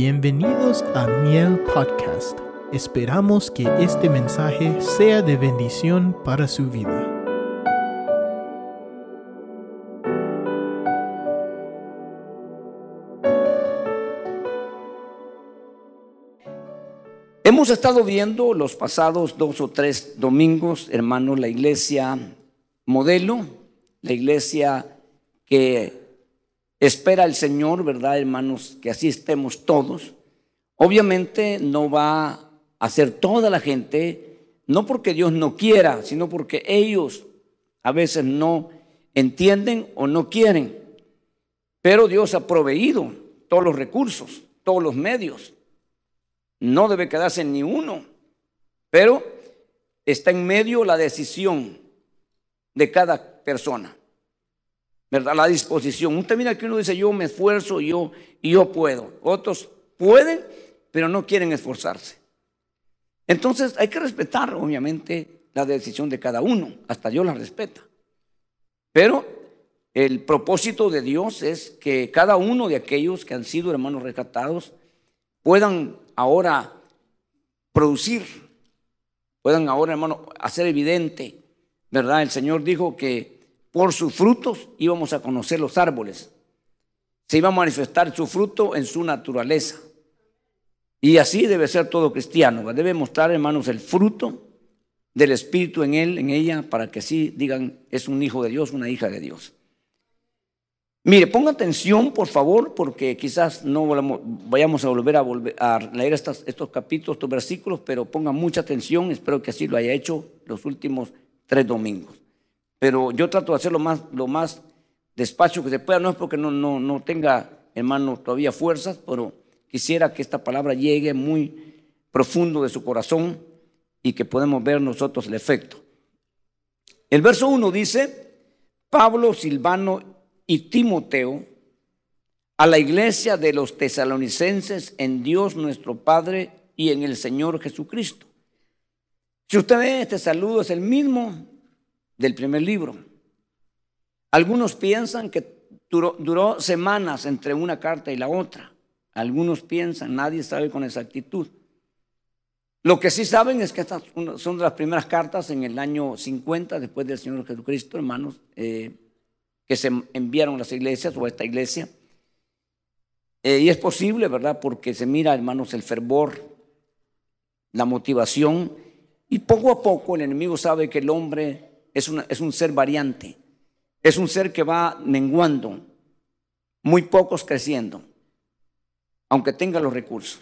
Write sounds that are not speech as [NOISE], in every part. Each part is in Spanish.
Bienvenidos a Miel Podcast. Esperamos que este mensaje sea de bendición para su vida. Hemos estado viendo los pasados dos o tres domingos, hermanos, la iglesia modelo, la iglesia que espera el Señor, ¿verdad, hermanos? Que así estemos todos. Obviamente no va a ser toda la gente, no porque Dios no quiera, sino porque ellos a veces no entienden o no quieren. Pero Dios ha proveído todos los recursos, todos los medios. No debe quedarse ni uno, pero está en medio la decisión de cada persona. ¿Verdad? La disposición. Usted mira que uno dice, yo me esfuerzo, yo, y yo puedo. Otros pueden, pero no quieren esforzarse. Entonces hay que respetar, obviamente, la decisión de cada uno. Hasta Dios la respeta. Pero el propósito de Dios es que cada uno de aquellos que han sido hermanos rescatados puedan ahora producir, puedan ahora, hermano, hacer evidente, ¿verdad? El Señor dijo que por sus frutos íbamos a conocer los árboles. Se iba a manifestar su fruto en su naturaleza. Y así debe ser todo cristiano. Debe mostrar, hermanos, el fruto del Espíritu en él, en ella, para que así digan, es un hijo de Dios, una hija de Dios. Mire, ponga atención, por favor, porque quizás no vayamos a volver a, volver a leer estos, estos capítulos, estos versículos, pero ponga mucha atención. Espero que así lo haya hecho los últimos tres domingos. Pero yo trato de hacerlo más, lo más que se pueda. No es porque no, no, no tenga, hermano, todavía fuerzas, pero quisiera que esta palabra llegue muy profundo de su corazón y que podamos ver nosotros el efecto. El verso 1 dice, Pablo, Silvano y Timoteo a la iglesia de los tesalonicenses en Dios nuestro Padre y en el Señor Jesucristo. Si usted ve, este saludo es el mismo del primer libro. Algunos piensan que duró, semanas entre una carta y la otra. Algunos piensan, nadie sabe con exactitud. Lo que sí saben es que estas son las primeras cartas en el año 50 después del Señor Jesucristo, hermanos. Eh, que se enviaron a las iglesias o a esta iglesia. Eh, y es posible, ¿verdad? Porque se mira, hermanos, el fervor, la motivación, y poco a poco el enemigo sabe que el hombre es, es un ser variante, es un ser que va menguando, muy pocos creciendo, aunque tenga los recursos.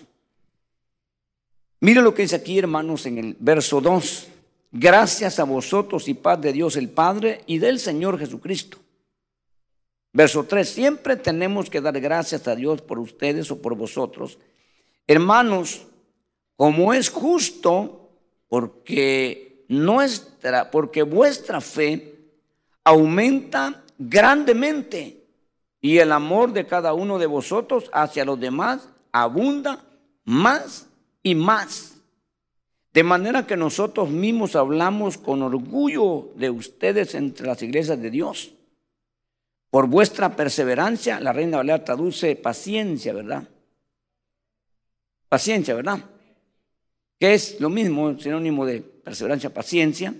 Mire lo que dice aquí, hermanos, en el verso 2. Gracias a vosotros y paz de Dios el Padre y del Señor Jesucristo Verso 3, siempre tenemos que dar gracias a Dios por ustedes o por vosotros. Hermanos, como es justo, porque nuestra, porque vuestra fe aumenta grandemente y el amor de cada uno de vosotros hacia los demás abunda más y más. De manera que nosotros mismos hablamos con orgullo de ustedes entre las iglesias de Dios por vuestra perseverancia, la Reina Valera traduce paciencia, ¿verdad? Paciencia, ¿verdad? Que es lo mismo, sinónimo de perseverancia, paciencia.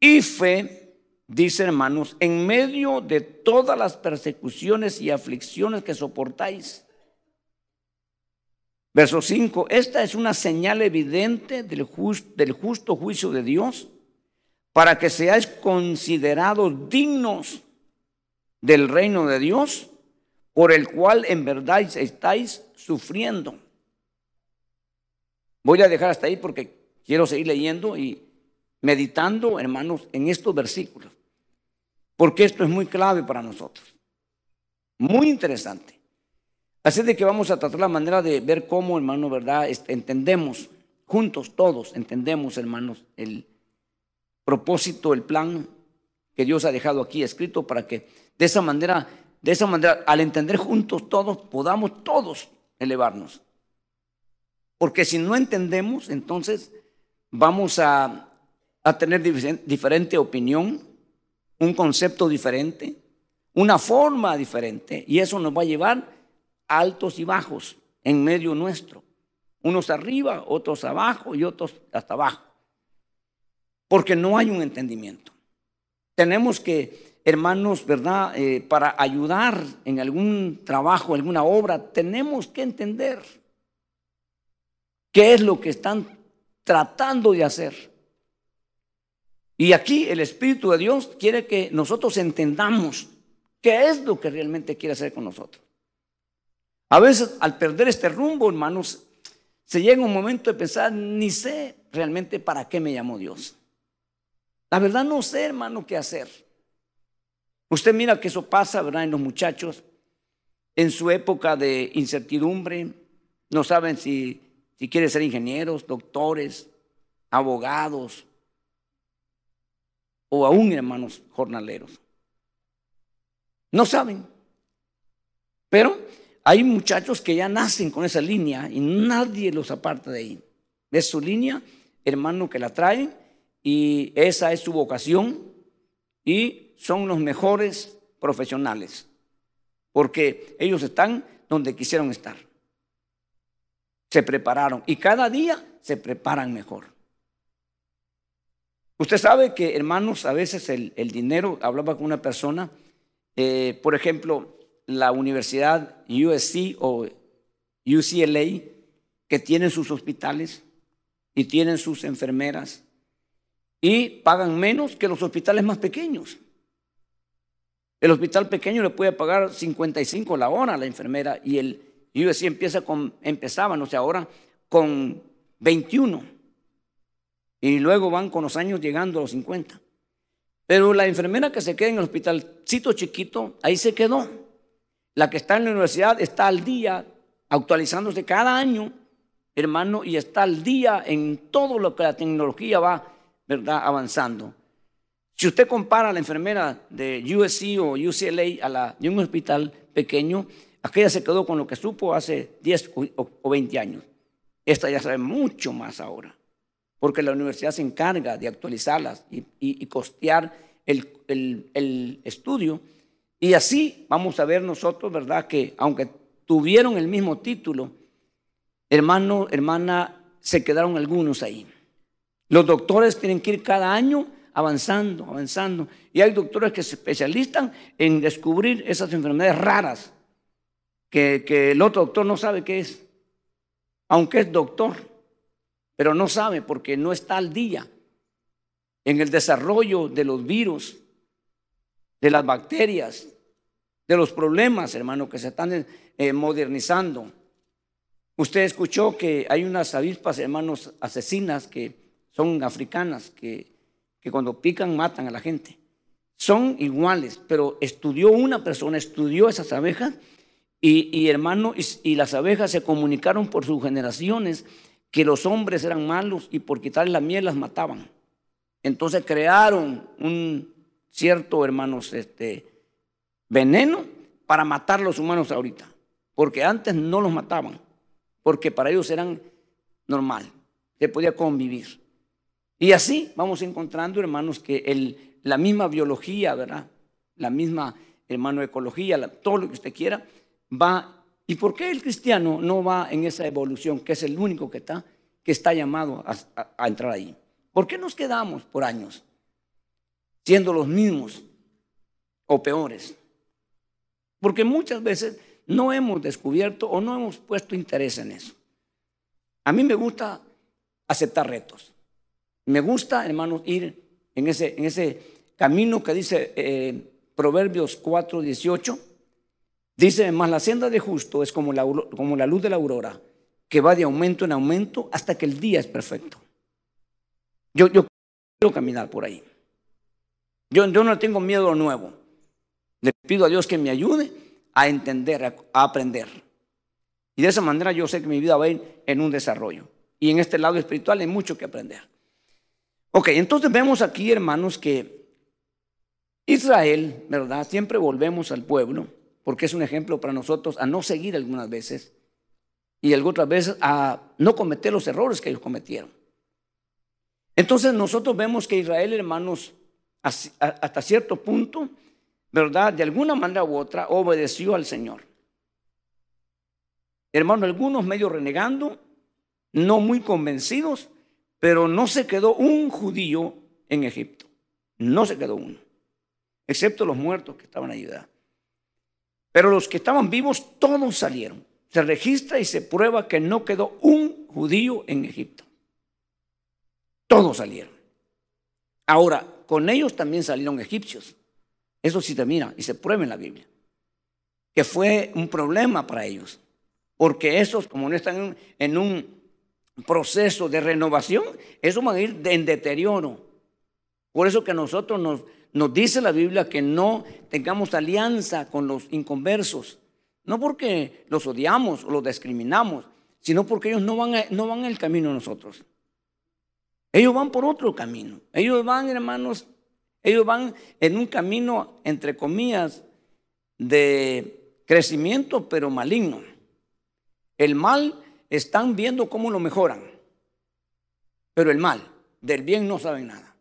Y fe, dice hermanos, en medio de todas las persecuciones y aflicciones que soportáis. Verso 5, esta es una señal evidente del, del justo juicio de Dios para que seáis considerados dignos del reino de Dios, por el cual en verdad estáis sufriendo. Voy a dejar hasta ahí porque quiero seguir leyendo y meditando, hermanos, en estos versículos, porque esto es muy clave para nosotros, muy interesante. Así de que vamos a tratar la manera de ver cómo, hermano, ¿verdad? Entendemos, juntos todos entendemos, hermanos, el propósito, el plan que Dios ha dejado aquí escrito para que de esa manera, de esa manera, al entender juntos todos, podamos todos elevarnos. Porque si no entendemos, entonces vamos a, a tener diferente opinión, un concepto diferente, una forma diferente, y eso nos va a llevar altos y bajos en medio nuestro. Unos arriba, otros abajo y otros hasta abajo. Porque no hay un entendimiento. Tenemos que, hermanos, ¿verdad? Eh, para ayudar en algún trabajo, alguna obra, tenemos que entender qué es lo que están tratando de hacer. Y aquí el Espíritu de Dios quiere que nosotros entendamos qué es lo que realmente quiere hacer con nosotros. A veces al perder este rumbo, hermanos, se llega un momento de pensar, ni sé realmente para qué me llamó Dios. La verdad no sé, hermano, qué hacer. Usted mira que eso pasa, ¿verdad? En los muchachos, en su época de incertidumbre, no saben si, si quieren ser ingenieros, doctores, abogados, o aún hermanos jornaleros. No saben. Pero hay muchachos que ya nacen con esa línea y nadie los aparta de ahí. Es su línea, hermano, que la traen y esa es su vocación y son los mejores profesionales porque ellos están donde quisieron estar. Se prepararon y cada día se preparan mejor. Usted sabe que, hermanos, a veces el, dinero, hablaba con una persona, eh, por ejemplo, la universidad USC o UCLA, que tienen sus hospitales y tienen sus enfermeras y pagan menos que los hospitales más pequeños. El hospital pequeño le puede pagar 55 la hora a la enfermera y el USC empieza con, empezaba, no sé, ahora con 21. Y luego van con los años llegando a los 50. Pero la enfermera que se queda en el hospitalcito chiquito, ahí se quedó. La que está en la universidad está al día, actualizándose cada año, hermano, y está al día en todo lo que la tecnología va, ¿verdad?, avanzando. Si usted compara a la enfermera de USC o UCLA a la de un hospital pequeño, aquella se quedó con lo que supo hace 10 o 20 años. Esta ya sabe mucho más ahora porque la universidad se encarga de actualizarlas y, costear el, estudio. Y así vamos a ver nosotros, ¿verdad? Que aunque tuvieron el mismo título, hermano, hermana, se quedaron algunos ahí. Los doctores tienen que ir cada año avanzando, avanzando. Y hay doctores que se especializan en descubrir esas enfermedades raras que, el otro doctor no sabe qué es, aunque es doctor pero no sabe porque no está al día en el desarrollo de los virus, de las bacterias, de los problemas, hermano, que se están eh, modernizando. Usted escuchó que hay unas avispas, hermanos, asesinas que son africanas, que, que cuando pican matan a la gente. Son iguales, pero estudió una persona, estudió esas abejas y, hermano, y las abejas se comunicaron por sus generaciones que los hombres eran malos y por quitarle la miel las mataban. Entonces crearon un cierto, hermanos, este, veneno para matar a los humanos ahorita. Porque antes no los mataban, porque para ellos eran normal, se podía convivir. Y así vamos encontrando, hermanos, que el, la misma biología, ¿verdad? La misma, hermano, ecología, todo lo que usted quiera, va ¿Y por qué el cristiano no va en esa evolución, que es el único que está, que está llamado a, entrar ahí? ¿Por qué nos quedamos por años siendo los mismos o peores? Porque muchas veces no hemos descubierto o no hemos puesto interés en eso. A mí me gusta aceptar retos. Me gusta, hermanos, ir en ese, en ese camino que dice eh, Proverbios 4, 18 Dice, más la senda de justo es como la, como la luz de la aurora, que va de aumento en aumento hasta que el día es perfecto. Yo, yo quiero caminar por ahí. Yo, yo no tengo miedo a lo nuevo. Le pido a Dios que me ayude a entender, a, aprender. Y de esa manera yo sé que mi vida va a ir en un desarrollo. Y en este lado espiritual hay mucho que aprender. Ok, entonces vemos aquí, hermanos, que Israel, ¿verdad? Siempre volvemos al pueblo porque es un ejemplo para nosotros a no seguir algunas veces y otras veces a no cometer los errores que ellos cometieron. Entonces nosotros vemos que Israel, hermanos, hasta cierto punto, ¿verdad? De alguna manera u otra, obedeció al Señor. hermano, algunos medio renegando, no muy convencidos, pero no se quedó un judío en Egipto. No se quedó uno, excepto los muertos que estaban allí. Pero los que estaban vivos, todos salieron. Se registra y se prueba que no quedó un judío en Egipto. Todos salieron. Ahora, con ellos también salieron egipcios. Eso sí te mira y se prueba en la Biblia. Que fue un problema para ellos. Porque esos, como no están en un proceso de renovación, eso van a ir en deterioro. Por eso que nosotros nos, nos dice la Biblia que no tengamos alianza con los inconversos. No porque los odiamos o los discriminamos, sino porque ellos no van, no van el camino de nosotros. Ellos van por otro camino. Ellos van, hermanos, ellos van en un camino, entre comillas, de crecimiento, pero maligno. El mal están viendo cómo lo mejoran, pero el mal, del bien no saben nada.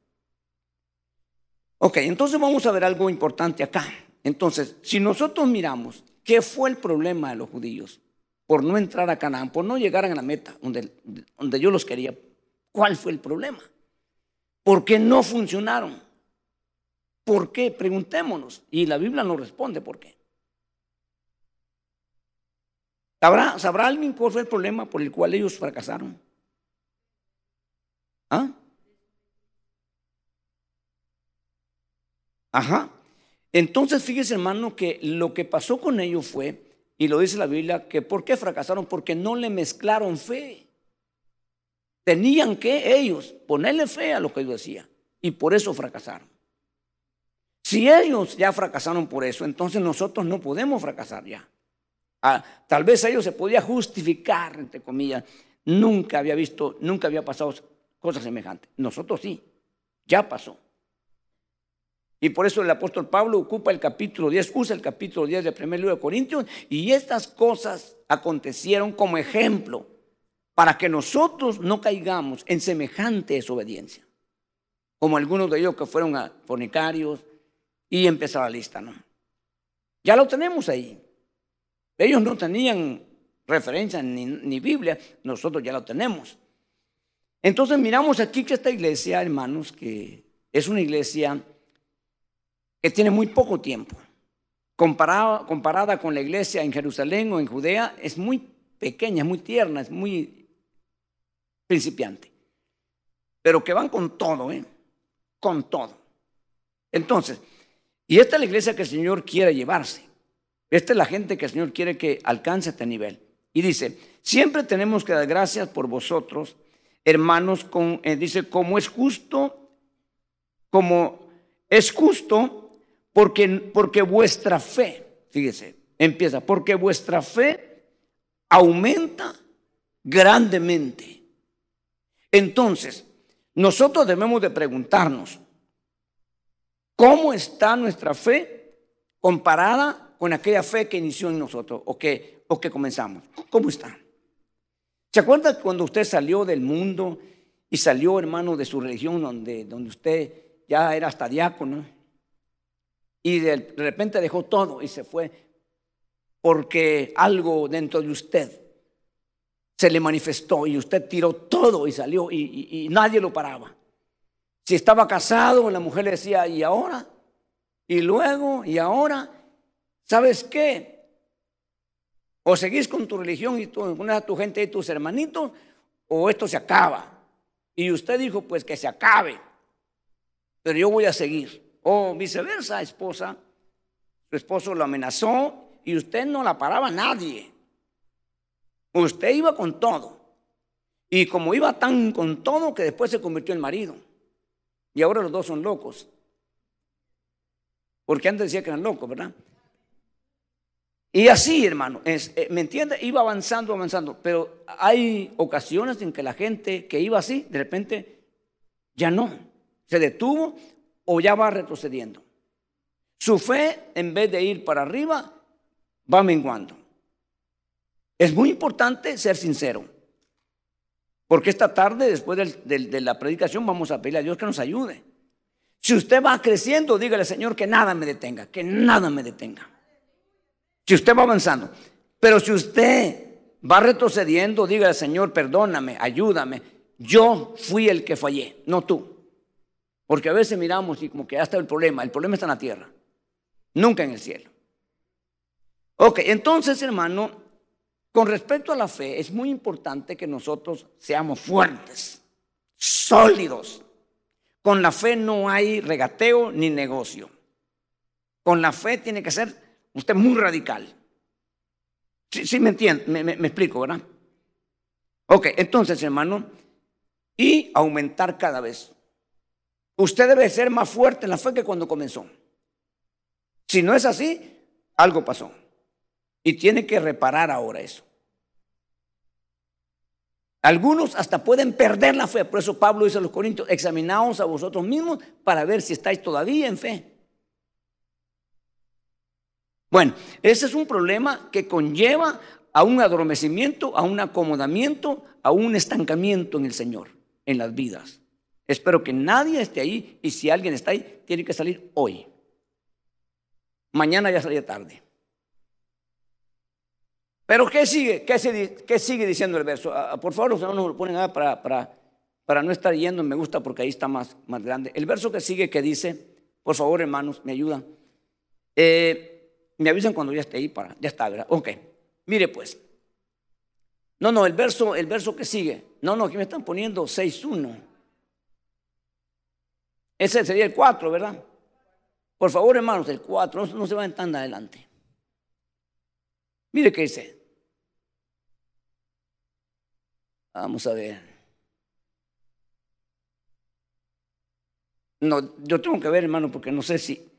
Ok, entonces vamos a ver algo importante acá. Entonces, si nosotros miramos qué fue el problema de los judíos por no entrar a Canaán, por no llegar a la meta donde, donde yo los quería, ¿Cuál fue el problema? ¿Por qué no funcionaron? ¿Por qué? Preguntémonos. Y la Biblia nos responde por qué. ¿Sabrá, ¿Sabrá alguien cuál fue el problema por el cual ellos fracasaron? ¿Ah? Ajá. Entonces, fíjese, hermano, que lo que pasó con ellos fue, y lo dice la Biblia, que ¿por qué fracasaron? Porque no le mezclaron fe. Tenían que ellos ponerle fe a lo que Dios decía y por eso fracasaron. Si ellos ya fracasaron por eso, entonces nosotros no podemos fracasar ya. Ah, tal vez ellos se podía justificar, entre comillas, nunca había visto, nunca había pasado cosas semejantes. Nosotros sí, ya pasó. Y por eso el apóstol Pablo ocupa el capítulo 10, usa el capítulo 10 del primer libro de Corintios, y estas cosas acontecieron como ejemplo para que nosotros no caigamos en semejante desobediencia, como algunos de ellos que fueron a fornicarios y empezar la lista, ¿no? Ya lo tenemos ahí. Ellos no tenían referencia ni, ni Biblia, nosotros ya lo tenemos. Entonces miramos aquí que esta iglesia, hermanos, que es una iglesia que tiene muy poco tiempo. Comparada, comparada con la iglesia en Jerusalén o en Judea, es muy pequeña, es muy tierna, es muy principiante. Pero que van con todo, ¿eh? Con todo. Entonces, y esta es la iglesia que el Señor quiere llevarse. Esta es la gente que el Señor quiere que alcance este nivel. Y dice, siempre tenemos que dar gracias por vosotros, hermanos, con, eh, dice, como es justo, como es justo, porque, porque vuestra fe, fíjese, empieza, porque vuestra fe aumenta grandemente. Entonces, nosotros debemos de preguntarnos, ¿cómo está nuestra fe comparada con aquella fe que inició en nosotros o que, o que comenzamos? ¿Cómo está? ¿Se acuerda cuando usted salió del mundo y salió, hermano, de su religión donde, donde usted ya era hasta diácono y de repente dejó todo y se fue porque algo dentro de usted se le manifestó y usted tiró todo y salió y, nadie lo paraba. Si estaba casado, la mujer le decía, ¿y ahora? Y luego, ¿y ahora? ¿Sabes qué? O seguís con tu religión y tu, a tu gente y tus hermanitos, o esto se acaba. Y usted dijo, pues que se acabe, pero yo voy a seguir. O viceversa, esposa, su esposo lo amenazó y usted no la paraba a nadie. Usted iba con todo. Y como iba tan con todo que después se convirtió en marido. Y ahora los dos son locos. Porque antes decía que eran locos, ¿verdad? Y así, hermano, eh, ¿me entiende? Iba avanzando, avanzando. Pero hay ocasiones en que la gente que iba así, de repente, ya no. Se detuvo o ya va retrocediendo. Su fe, en vez de ir para arriba, va menguando. Es muy importante ser sincero. Porque esta tarde, después de la predicación, vamos a pedirle a Dios que nos ayude. Si usted va creciendo, dígale, Señor, que nada me detenga, que nada me detenga. Si usted va avanzando. Pero si usted va retrocediendo, diga al Señor, perdóname, ayúdame. Yo fui el que fallé, no tú. Porque a veces miramos y como que ya está el problema, el problema está en la tierra, nunca en el cielo. Ok, entonces hermano, con respecto a la fe, es muy importante que nosotros seamos fuertes, sólidos. Con la fe no hay regateo ni negocio. Con la fe tiene que ser usted muy radical. Sí, me entiende, me, me explico, ¿verdad? Ok, entonces hermano, y aumentar cada vez. Usted debe ser más fuerte en la fe que cuando comenzó. Si no es así, algo pasó. Y tiene que reparar ahora eso. Algunos hasta pueden perder la fe. Por eso Pablo dice a los Corintios, examinaos a vosotros mismos para ver si estáis todavía en fe. Bueno, ese es un problema que conlleva a un adormecimiento, a un acomodamiento, a un estancamiento en el Señor, en las vidas. Espero que nadie esté ahí y si alguien está ahí, tiene que salir hoy. Mañana ya salía tarde. Pero ¿qué sigue? ¿Qué, sigue, diciendo el verso? Ah, por favor, los hermanos lo ponen para, para, para, no estar yendo, me gusta porque ahí está más, más grande. El verso que sigue que dice, por favor hermanos, me ayudan. Eh, me avisan cuando ya esté ahí para, ya está, ¿verdad? Ok, mire pues. No, no, el verso, el verso que sigue. No, no, aquí me están poniendo 6.1. Ese sería el 4, ¿verdad? Por favor, hermanos, el 4, no, se vayan tan adelante. Mire qué dice. Vamos a ver. No, yo tengo que ver, hermano, porque no sé si.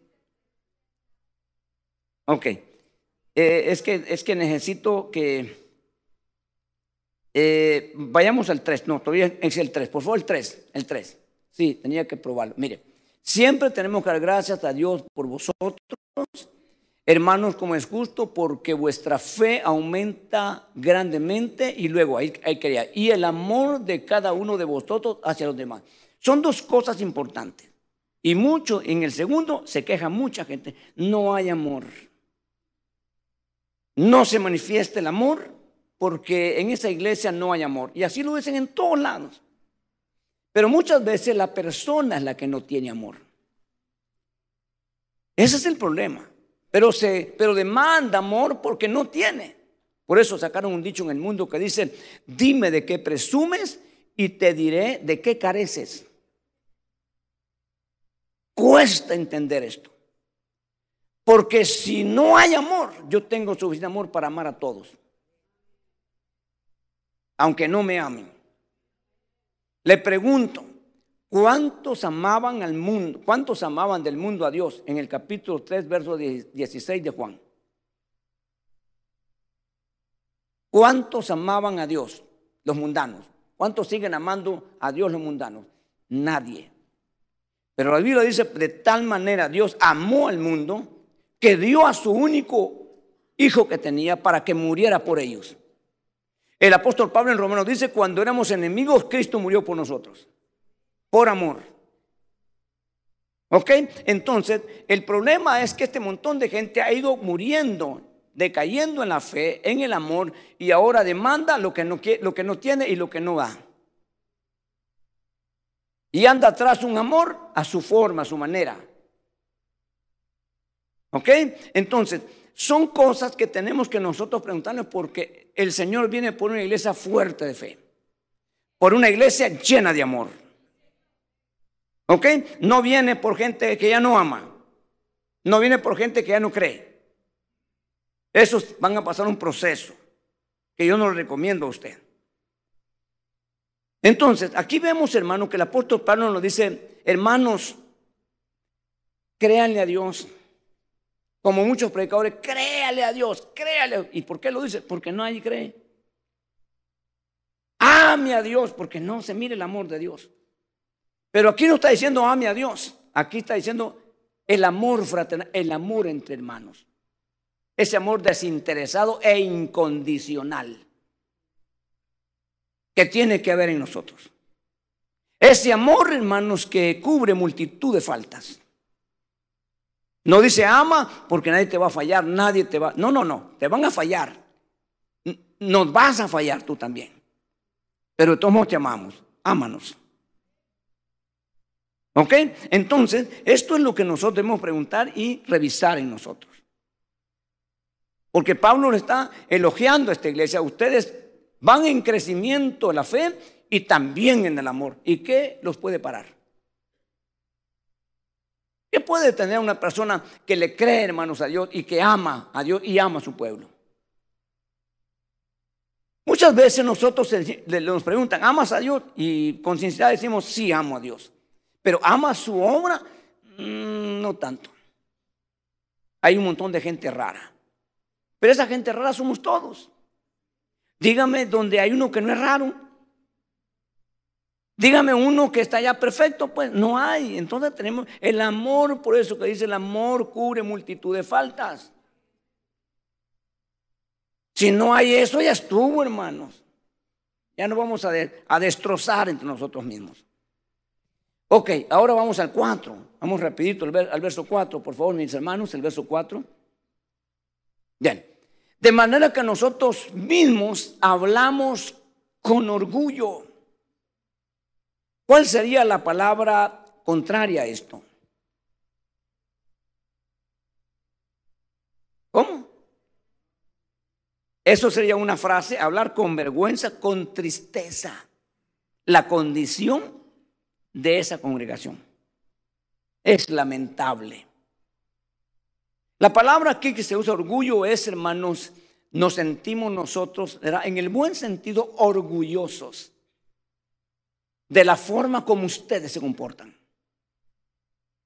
Ok. Eh, es, que, es que necesito que. Eh, vayamos al 3. No, todavía es el 3. Por favor, el 3. El 3. Sí, tenía que probarlo. Mire, siempre tenemos que dar gracias a Dios por vosotros, hermanos, como es justo, porque vuestra fe aumenta grandemente y luego hay, hay que y el amor de cada uno de vosotros hacia los demás. Son dos cosas importantes. Y mucho, en el segundo se queja mucha gente, no hay amor. No se manifiesta el amor porque en esa iglesia no hay amor. Y así lo dicen en todos lados. Pero muchas veces la persona es la que no tiene amor. Ese es el problema. Pero, se, pero demanda amor porque no tiene. Por eso sacaron un dicho en el mundo que dice, dime de qué presumes y te diré de qué careces. Cuesta entender esto. Porque si no hay amor, yo tengo suficiente amor para amar a todos. Aunque no me amen. Le pregunto, ¿cuántos amaban al mundo? ¿Cuántos amaban del mundo a Dios? En el capítulo 3, verso 16 de Juan. ¿Cuántos amaban a Dios? Los mundanos. ¿Cuántos siguen amando a Dios los mundanos? Nadie. Pero la Biblia dice, de tal manera Dios amó al mundo que dio a su único hijo que tenía para que muriera por ellos. El apóstol Pablo en Romanos dice, cuando éramos enemigos, Cristo murió por nosotros, por amor. ¿Ok? Entonces, el problema es que este montón de gente ha ido muriendo, decayendo en la fe, en el amor, y ahora demanda lo que no, lo que no tiene y lo que no da. Y anda atrás un amor a su forma, a su manera. ¿Ok? Entonces, son cosas que tenemos que nosotros preguntarnos porque el Señor viene por una iglesia fuerte de fe, por una iglesia llena de amor. ¿Ok? No viene por gente que ya no ama, no viene por gente que ya no cree. Esos van a pasar un proceso que yo no le recomiendo a usted. Entonces, aquí vemos, hermano, que el apóstol Pablo nos dice, hermanos, créanle a Dios como muchos predicadores, créale a Dios, créale. ¿Y por qué lo dice? Porque nadie cree. Ame a Dios, porque no se mire el amor de Dios. Pero aquí no está diciendo ame a Dios, aquí está diciendo el amor fraternal, el amor entre hermanos. Ese amor desinteresado e incondicional que tiene que haber en nosotros. Ese amor, hermanos, que cubre multitud de faltas. No dice ama porque nadie te va a fallar, nadie te va. No, no, no, te van a fallar. nos vas a fallar tú también. Pero de todos modos te amamos, ámanos. ¿Ok? Entonces, esto es lo que nosotros debemos preguntar y revisar en nosotros. Porque Pablo le está elogiando a esta iglesia. Ustedes van en crecimiento en la fe y también en el amor. ¿Y qué los puede parar? ¿Qué puede tener una persona que le cree, hermanos, a Dios y que ama a Dios y ama a su pueblo? Muchas veces nosotros nos preguntan, ¿amas a Dios? Y con sinceridad decimos, sí, amo a Dios. Pero ¿ama su obra? Mm, no tanto. Hay un montón de gente rara. Pero esa gente rara somos todos. Dígame donde hay uno que no es raro. Dígame uno que está ya perfecto, pues no hay. Entonces tenemos el amor, por eso que dice el amor cubre multitud de faltas. Si no hay eso, ya estuvo, hermanos. Ya no vamos a, a destrozar entre nosotros mismos. Ok, ahora vamos al 4. Vamos rapidito al verso 4, por favor, mis hermanos, el verso 4. Bien. De manera que nosotros mismos hablamos con orgullo. ¿Cuál sería la palabra contraria a esto? ¿Cómo? Eso sería una frase, hablar con vergüenza, con tristeza. La condición de esa congregación. Es lamentable. La palabra aquí que se usa orgullo es, hermanos, nos sentimos nosotros, en el buen sentido, orgullosos de la forma como ustedes se comportan,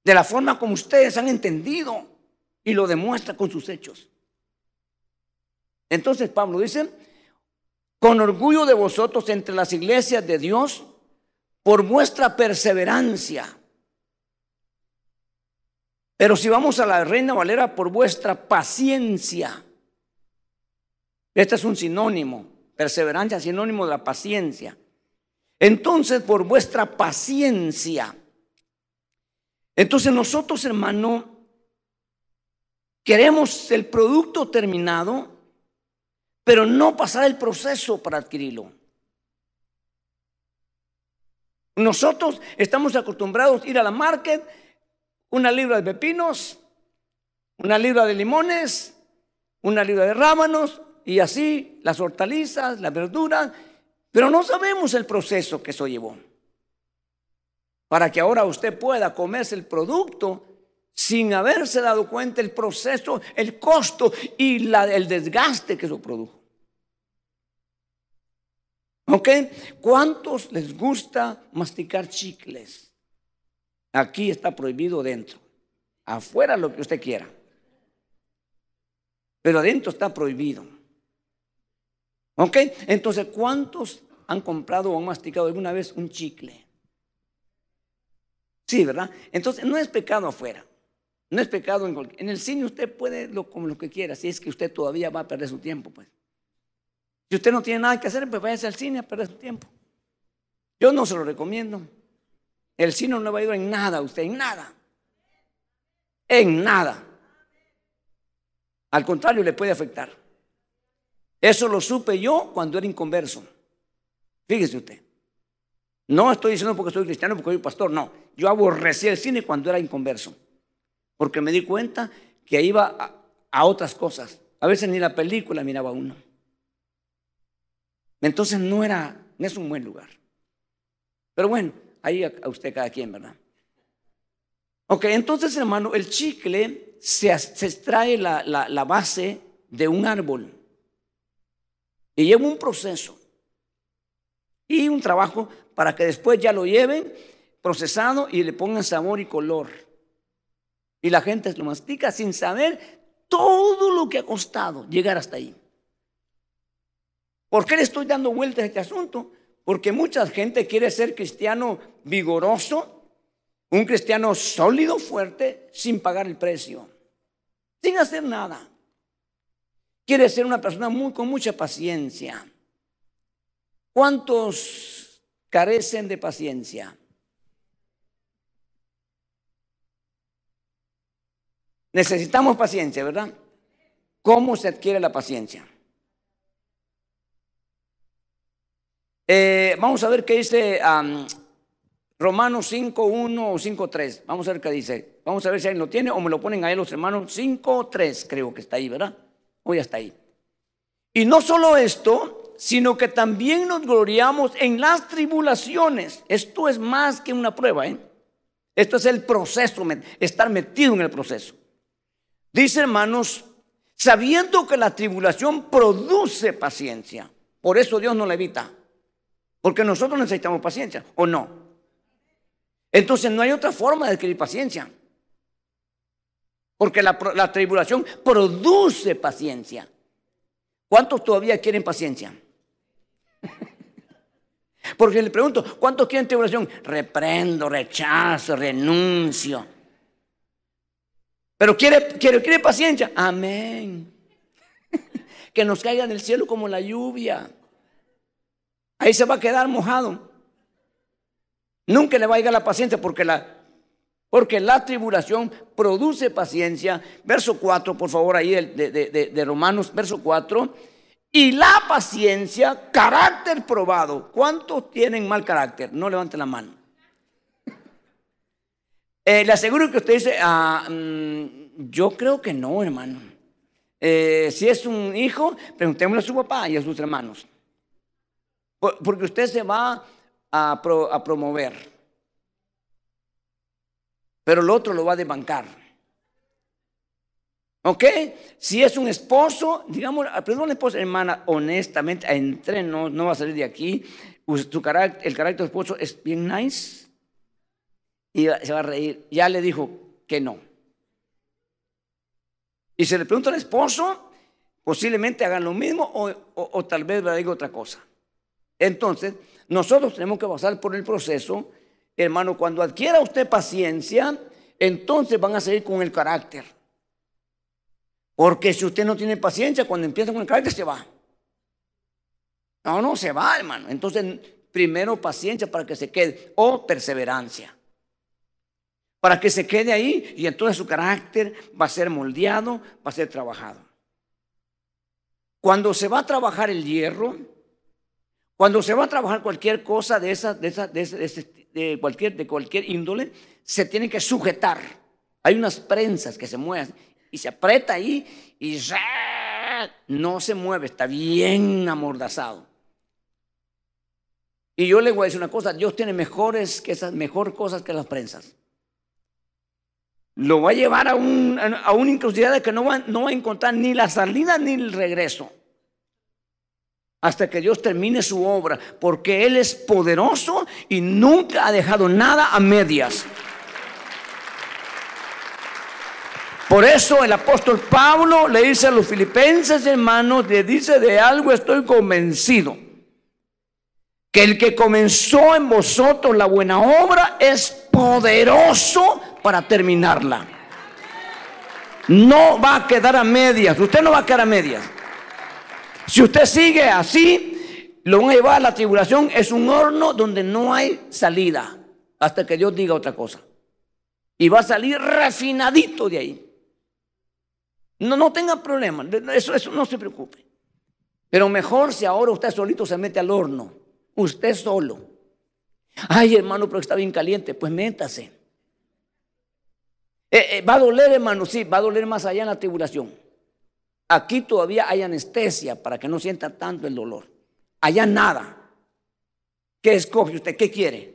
de la forma como ustedes han entendido y lo demuestra con sus hechos. Entonces Pablo dice, con orgullo de vosotros entre las iglesias de Dios, por vuestra perseverancia. Pero si vamos a la Reina Valera, por vuestra paciencia. Este es un sinónimo, perseverancia, sinónimo de la paciencia. Entonces, por vuestra paciencia. Entonces nosotros, hermano, queremos el producto terminado, pero no pasar el proceso para adquirirlo. Nosotros estamos acostumbrados a ir a la market, una libra de pepinos, una libra de limones, una libra de rábanos y así las hortalizas, las verduras, pero no sabemos el proceso que eso llevó. Para que ahora usted pueda comerse el producto sin haberse dado cuenta el proceso, el costo y el desgaste que eso produjo. ¿Ok? ¿Cuántos les gusta masticar chicles? Aquí está prohibido dentro. Afuera lo que usted quiera. Pero adentro está prohibido. ¿Ok? Entonces, ¿cuántos han comprado o han masticado alguna vez un chicle? Sí, ¿verdad? Entonces, no es pecado afuera. No es pecado en, en el cine. Usted puede lo, como lo que quiera, si es que usted todavía va a perder su tiempo, pues. Si usted no tiene nada que hacer, pues váyase al cine a perder su tiempo. Yo no se lo recomiendo. El cine no le va a ayudar en nada a usted, en nada. En nada. Al contrario, le puede afectar. Eso lo supe yo cuando era inconverso. Fíjese usted. No estoy diciendo porque soy cristiano, porque soy pastor, no. Yo aborrecí el cine cuando era inconverso. Porque me di cuenta que iba a, otras cosas. A veces ni la película miraba uno. Entonces no era, no es un buen lugar. Pero bueno, ahí a, usted cada quien, ¿verdad? Ok, entonces hermano, el chicle se, extrae la base de un árbol y lleva un proceso y un trabajo para que después ya lo lleven procesado y le pongan sabor y color. Y la gente lo mastica sin saber todo lo que ha costado llegar hasta ahí. ¿Por qué le estoy dando vueltas a este asunto? Porque mucha gente quiere ser cristiano vigoroso, un cristiano sólido, fuerte, sin pagar el precio, sin hacer nada. Quiere ser una persona muy, con mucha paciencia. ¿Cuántos carecen de paciencia? Necesitamos paciencia, ¿verdad? ¿Cómo se adquiere la paciencia? Eh, vamos a ver qué dice Romanos 5.1 o 5.3. Vamos a ver qué dice. Vamos a ver si alguien lo tiene o me lo ponen ahí los hermanos. 5.3 creo que está ahí, ¿verdad? O ya está ahí. Y no solo esto, sino que también nos gloriamos en las tribulaciones. Esto es más que una prueba, ¿eh? Esto es el proceso, estar metido en el proceso. Dice hermanos, sabiendo que la tribulación produce paciencia. Por eso Dios no la evita. Porque nosotros necesitamos paciencia, ¿o no? Entonces no hay otra forma de adquirir paciencia. Porque la, la tribulación produce paciencia. ¿Cuántos todavía quieren paciencia? [LAUGHS] Porque le pregunto, ¿cuántos quieren tribulación? Reprendo, rechazo, renuncio. Pero quiere, quiere, quiere paciencia. Amén. [LAUGHS] que nos caiga del cielo como la lluvia. Ahí se va a quedar mojado. Nunca le va a llegar la paciencia porque la, porque la tribulación produce paciencia. Verso 4, por favor, ahí de, Romanos, verso 4. Y la paciencia, carácter probado. ¿Cuántos tienen mal carácter? No levanten la mano. Eh, le aseguro que usted dice, ah, mm, yo creo que no, hermano. Eh, si es un hijo, preguntémosle a su papá y a sus hermanos. porque usted se va a promover. Pero el otro lo va a desbancar. ¿Ok? Si es un esposo, digamos, perdón, una esposa, hermana, honestamente, entre, no, no va a salir de aquí. Tu carácter, el carácter del esposo es bien nice. Y se va a reír. Ya le dijo que no. Y se le pregunta al esposo, posiblemente hagan lo mismo o, tal vez le diga otra cosa. Entonces, nosotros tenemos que pasar por el proceso, hermano, cuando adquiera usted paciencia, entonces van a seguir con el carácter. Porque si usted no tiene paciencia, cuando empieza con el carácter se va. No, no se va, hermano. Entonces, primero paciencia para que se quede, o perseverancia. Para que se quede ahí y entonces su carácter va a ser moldeado, va a ser trabajado. Cuando se va a trabajar el hierro, cuando se va a trabajar cualquier cosa de esa, de, esa, de, cualquier, de cualquier índole, se tiene que sujetar. Hay unas prensas que se mueven y se aprieta ahí y no se mueve, está bien amordazado. Y yo le voy a decir una cosa, Dios tiene mejores que esas, mejor cosas que las prensas. Lo va a llevar a, un, a una que no va, no va a encontrar ni la salida ni el regreso. Hasta que Dios termine su obra, porque Él es poderoso y nunca ha dejado nada a medias. Por eso el apóstol Pablo le dice a los filipenses hermanos, le dice de algo estoy convencido, que el que comenzó en vosotros la buena obra es poderoso para terminarla. No va a quedar a medias, usted no va a quedar a medias. Si usted sigue así, lo van a llevar a la tribulación, es un horno donde no hay salida hasta que Dios diga otra cosa. Y va a salir refinadito de ahí. No, no tenga problema, eso, eso no se preocupe. Pero mejor si ahora usted solito se mete al horno, usted solo. Ay, hermano, pero está bien caliente, pues métase. Eh, eh, va a doler, hermano, sí, va a doler más allá en la tribulación. Aquí todavía hay anestesia para que no sienta tanto el dolor. Allá nada. ¿Qué escoge usted? ¿Qué quiere?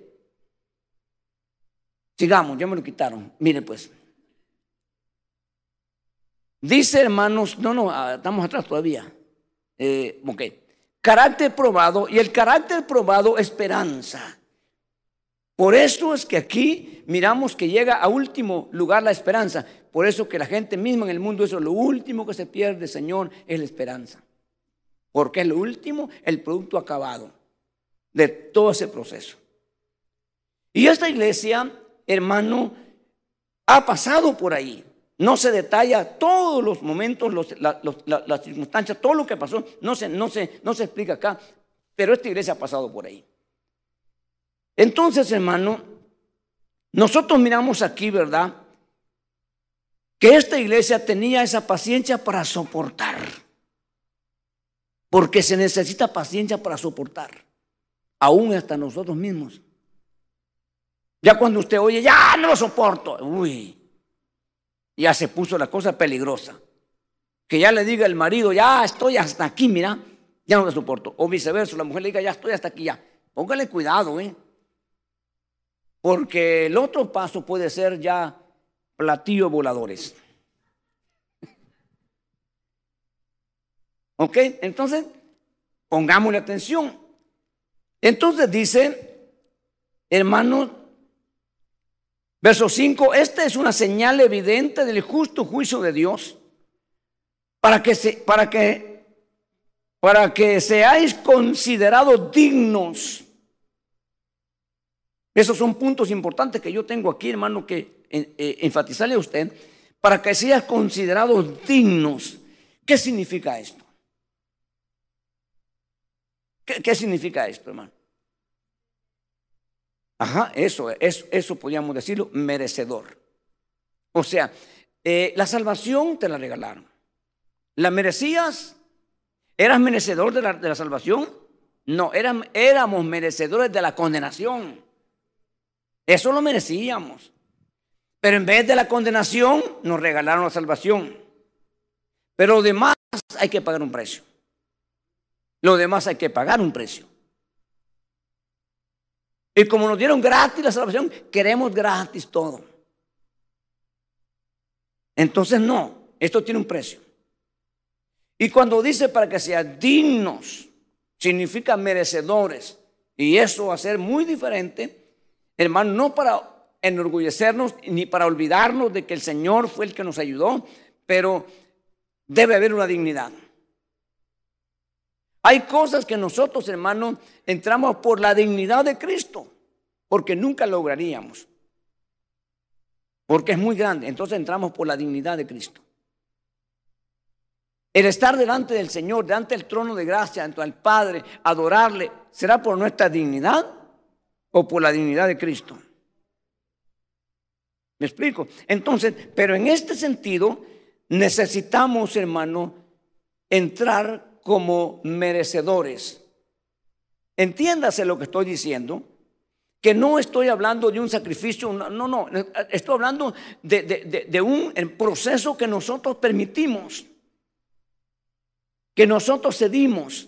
Sigamos, ya me lo quitaron. Mire pues. Dice, hermanos, no, no, ah, estamos atrás todavía. Eh, ok. Carácter probado y el carácter probado esperanza. Por eso es que aquí miramos que llega a último lugar la esperanza. Por eso que la gente misma en el mundo, eso es lo último que se pierde, Señor, es la esperanza. Porque es lo último, el producto acabado de todo ese proceso. Y esta iglesia, hermano, ha pasado por ahí. No se detalla todos los momentos, las circunstancias, todo lo que pasó, no se, no, no se explica acá, pero esta iglesia ha pasado por ahí. Entonces, hermano, nosotros miramos aquí, ¿verdad? Que esta iglesia tenía esa paciencia para soportar. Porque se necesita paciencia para soportar. aún hasta nosotros mismos. Ya cuando usted oye, ya no lo soporto, uy, ya se puso la cosa peligrosa. Que ya le diga el marido, ya estoy hasta aquí, mira, ya no lo soporto. O viceversa, la mujer le diga, ya estoy hasta aquí, ya. Póngale cuidado, ¿eh? Porque el otro paso puede ser ya platillo voladores. [LAUGHS] ¿Ok? Entonces, pongámosle atención. Entonces dice, hermano, verso 5, esta es una señal evidente del justo juicio de Dios para que, se, para que, para que seáis considerados dignos. Esos son puntos importantes que yo tengo aquí, hermano, que enfatizarle a usted, para que seas considerados dignos. ¿Qué significa esto? ¿Qué, significa esto, hermano? Ajá, eso, eso, eso podríamos decirlo, merecedor. O sea, eh, la salvación te la regalaron. ¿La merecías? ¿Eras merecedor de la, de la salvación? No, éramos merecedores de la condenación. Eso lo merecíamos. Pero en vez de la condenación, nos regalaron la salvación. Pero lo demás hay que pagar un precio. Lo demás hay que pagar un precio. Y como nos dieron gratis la salvación, queremos gratis todo. Entonces no, esto tiene un precio. Y cuando dice para que sean dignos, significa merecedores. Y eso va a ser muy diferente, hermano, no para enorgullecernos ni para olvidarnos de que el Señor fue el que nos ayudó, pero debe haber una dignidad. Hay cosas que nosotros, hermanos, entramos por la dignidad de Cristo, porque nunca lograríamos. Porque es muy grande. Entonces entramos por la dignidad de Cristo. El estar delante del Señor, delante del trono de gracia, ante el Padre, adorarle, ¿será por nuestra dignidad o por la dignidad de Cristo? ¿Me explico? Entonces, pero en este sentido, necesitamos, hermano, entrar como merecedores. Entiéndase lo que estoy diciendo, que no estoy hablando de un sacrificio, no, no, estoy hablando de, un proceso que nosotros permitimos, que nosotros cedimos.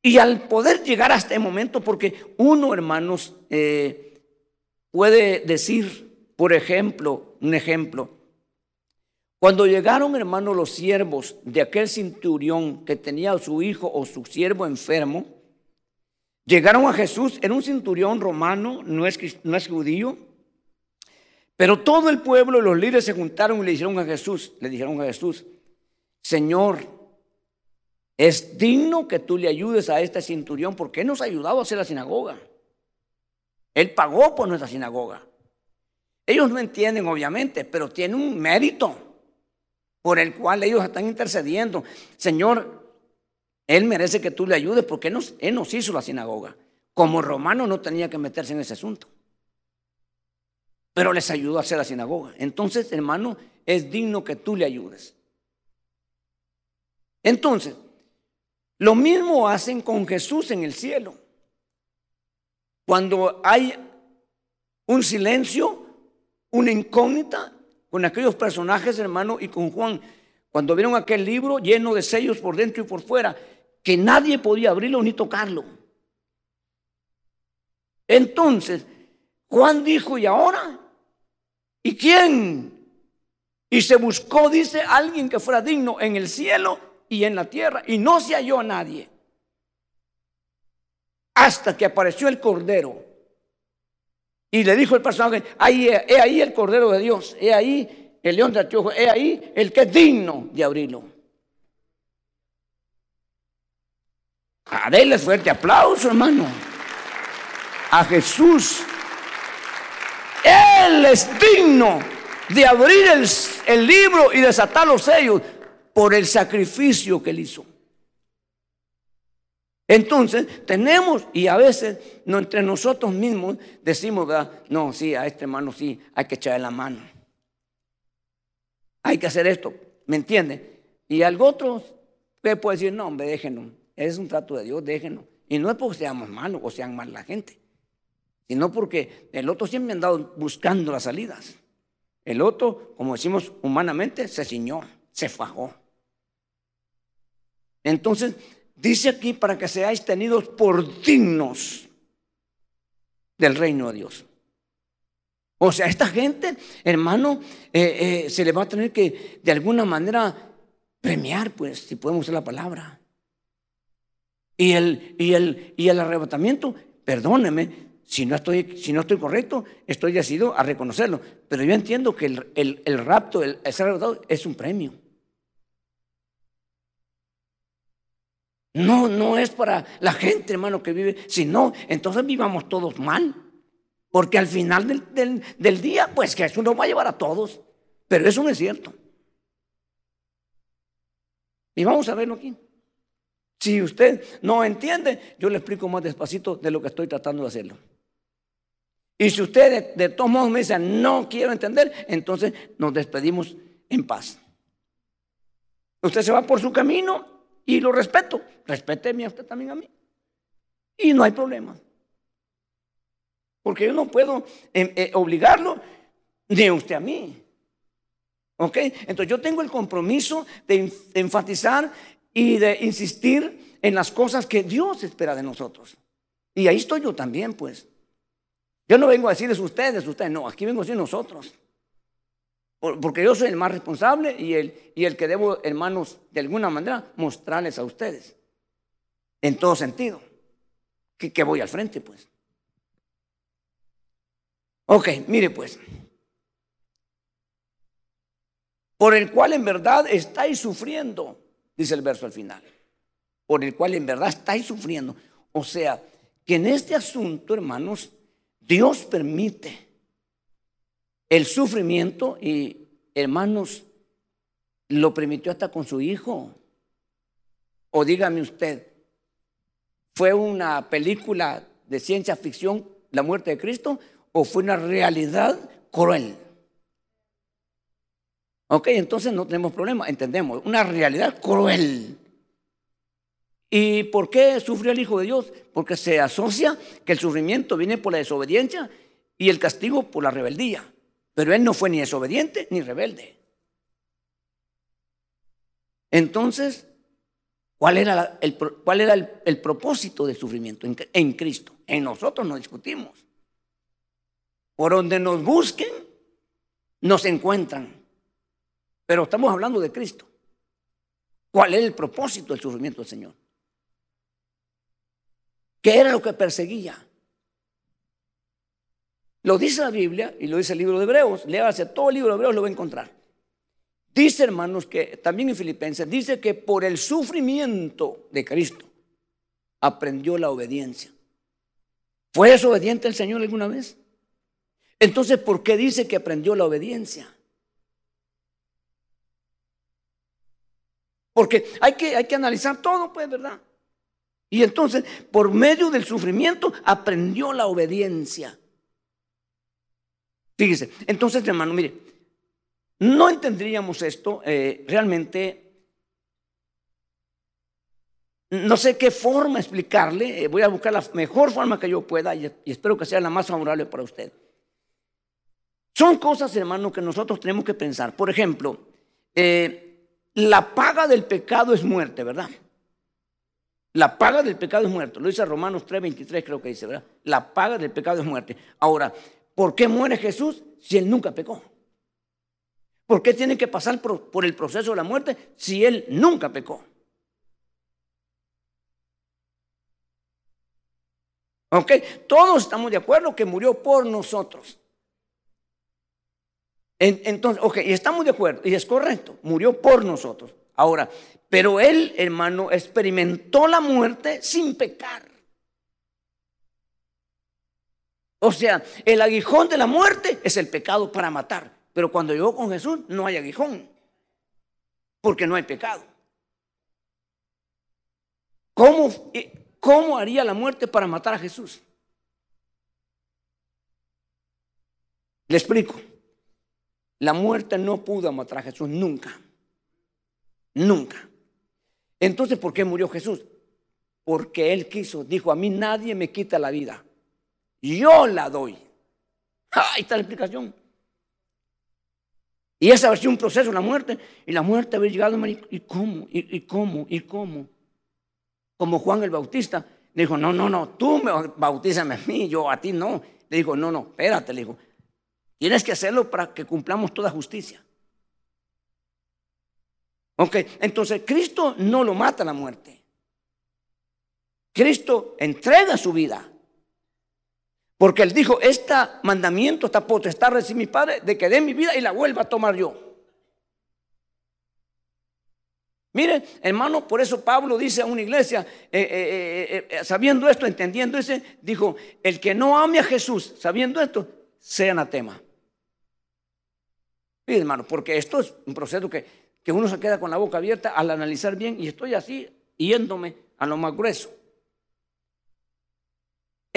Y al poder llegar a este momento, porque uno, hermanos, eh, puede decir, por ejemplo, un ejemplo, cuando llegaron, hermanos, los siervos de aquel cinturión que tenía a su hijo o su siervo enfermo, llegaron a Jesús, en un cinturión romano, no es, judío, pero todo el pueblo y los líderes se juntaron y le dijeron a Jesús, le dijeron a Jesús, Señor, es digno que tú le ayudes a este cinturión porque Él nos ha ayudado a hacer la sinagoga. Él pagó por nuestra sinagoga. Ellos no entienden, obviamente, pero tiene un mérito por el cual ellos están intercediendo. Señor, Él merece que tú le ayudes porque Él nos, él nos hizo la sinagoga. Como romano no tenía que meterse en ese asunto. Pero les ayudó a hacer la sinagoga. Entonces, hermano, es digno que tú le ayudes. Entonces, lo mismo hacen con Jesús en el cielo. Cuando hay un silencio, una incógnita, con aquellos personajes, hermano, y con Juan, cuando vieron aquel libro lleno de sellos por dentro y por fuera, que nadie podía abrirlo ni tocarlo. Entonces, Juan dijo, ¿y ahora? ¿Y quién? Y se buscó, dice, alguien que fuera digno en el cielo y en la tierra, y no se halló a nadie. Hasta que apareció el Cordero y le dijo el personaje, ahí, he ahí el Cordero de Dios, he ahí el león de Antiojo, he ahí el que es digno de abrirlo. A darle fuerte aplauso, hermano. A Jesús. Él es digno de abrir el, el libro y desatar los sellos por el sacrificio que él hizo. Entonces, tenemos, y a veces no, entre nosotros mismos decimos, no, sí, a este hermano sí, hay que echarle la mano. Hay que hacer esto, ¿me entiende? Y al otro, usted puede decir, no, hombre, déjenos, es un trato de Dios, déjenos. Y no es porque seamos malos o sean mal la gente, sino porque el otro siempre ha andado buscando las salidas. El otro, como decimos humanamente, se ciñó, se fajó. Entonces, dice aquí para que seáis tenidos por dignos del reino de Dios. O sea, esta gente, hermano, eh, eh, se le va a tener que de alguna manera premiar, pues, si podemos usar la palabra. Y el, y el, y el arrebatamiento, perdóneme, si no, estoy, si no estoy correcto, estoy decidido a reconocerlo. Pero yo entiendo que el, el, rapto, el, ser arrebatado, es un premio. No, no es para la gente, hermano, que vive, sino entonces vivamos todos mal. Porque al final del, día, pues eso nos va a llevar a todos. Pero eso no es cierto. Y vamos a verlo aquí. Si usted no entiende, yo le explico más despacito de lo que estoy tratando de hacerlo. Y si usted de, todos modos me dice, no quiero entender, entonces nos despedimos en paz. Usted se va por su camino y lo respeto. Respéteme a usted también a mí. Y no hay problema. Porque yo no puedo eh, eh, obligarlo ni usted a mí. ¿Ok? Entonces yo tengo el compromiso de, enfatizar y de insistir en las cosas que Dios espera de nosotros. Y ahí estoy yo también, pues. Yo no vengo a decirles ustedes, ustedes, no, aquí vengo a decir nosotros. Porque yo soy el más responsable y el, y el que debo, hermanos, de alguna manera, mostrarles a ustedes. En todo sentido. Que, que voy al frente, pues. Ok, mire pues. Por el cual en verdad estáis sufriendo, dice el verso al final. Por el cual en verdad estáis sufriendo. O sea, que en este asunto, hermanos, Dios permite el sufrimiento y, hermanos, lo permitió hasta con su hijo. O dígame usted, ¿fue una película de ciencia ficción la muerte de Cristo o fue una realidad cruel. Ok, entonces no tenemos problema, entendemos, una realidad cruel. ¿Y por qué sufrió el Hijo de Dios? Porque se asocia que el sufrimiento viene por la desobediencia y el castigo por la rebeldía. Pero él no fue ni desobediente ni rebelde. Entonces, ¿cuál era, el, propósito del sufrimiento en Cristo? En nosotros no discutimos. Por donde nos busquen, nos encuentran. Pero estamos hablando de Cristo. ¿Cuál es el propósito del sufrimiento del Señor? ¿Qué era lo que perseguía? Lo dice la Biblia y lo dice el libro de Hebreos. Léase todo el libro de Hebreos, lo va a encontrar. Dice, hermanos, que también en Filipenses, dice que por el sufrimiento de Cristo aprendió la obediencia. ¿Fue desobediente el Señor alguna vez? Entonces, ¿por qué dice que aprendió la obediencia? Porque hay que, hay que analizar todo, pues, ¿verdad? Y entonces, por medio del sufrimiento, aprendió la obediencia. Fíjese, entonces, hermano, mire, no entenderíamos esto eh, realmente. No sé qué forma explicarle, eh, voy a buscar la mejor forma que yo pueda y espero que sea la más favorable para usted. Son cosas, hermano, que nosotros tenemos que pensar. Por ejemplo, eh, la paga del pecado es muerte, ¿verdad? La paga del pecado es muerte. Lo dice Romanos 3:23, creo que dice, ¿verdad? La paga del pecado es muerte. Ahora, ¿por qué muere Jesús si él nunca pecó? ¿Por qué tiene que pasar por, el proceso de la muerte si él nunca pecó? ¿Ok? Todos estamos de acuerdo que murió por nosotros. Entonces, ok, y estamos de acuerdo, y es correcto, murió por nosotros. Ahora, pero él, hermano, experimentó la muerte sin pecar. O sea, el aguijón de la muerte es el pecado para matar. Pero cuando llegó con Jesús no hay aguijón, porque no hay pecado. ¿Cómo, cómo haría la muerte para matar a Jesús? Le explico. La muerte no pudo matar a Jesús nunca. Nunca. Entonces, ¿por qué murió Jesús? porque Él quiso. Dijo, a mí nadie me quita la vida. Yo la doy. Ahí está la explicación. Y esa sido un proceso, la muerte. Y la muerte haber llegado, ¿y cómo? ¿Y, cómo? ¿Y cómo? Como Juan el Bautista. Le dijo, no, no, no, tú me bautízame a mí, yo a ti no. Le dijo, no, no, espérate, le dijo. Tienes que hacerlo para que cumplamos toda justicia. Ok, entonces Cristo no lo mata la muerte. Cristo entrega su vida. Porque él dijo, este mandamiento, esta potestad recibe mi Padre de que dé mi vida y la vuelva a tomar yo. Mire, hermano, por eso Pablo dice a una iglesia, eh, eh, eh, sabiendo esto, entendiendo ese, dijo, el que no ame a Jesús, sabiendo esto, sea anatema. Mire, hermano, porque esto es un proceso que, que uno se queda con la boca abierta al analizar bien y estoy así yéndome a lo más grueso.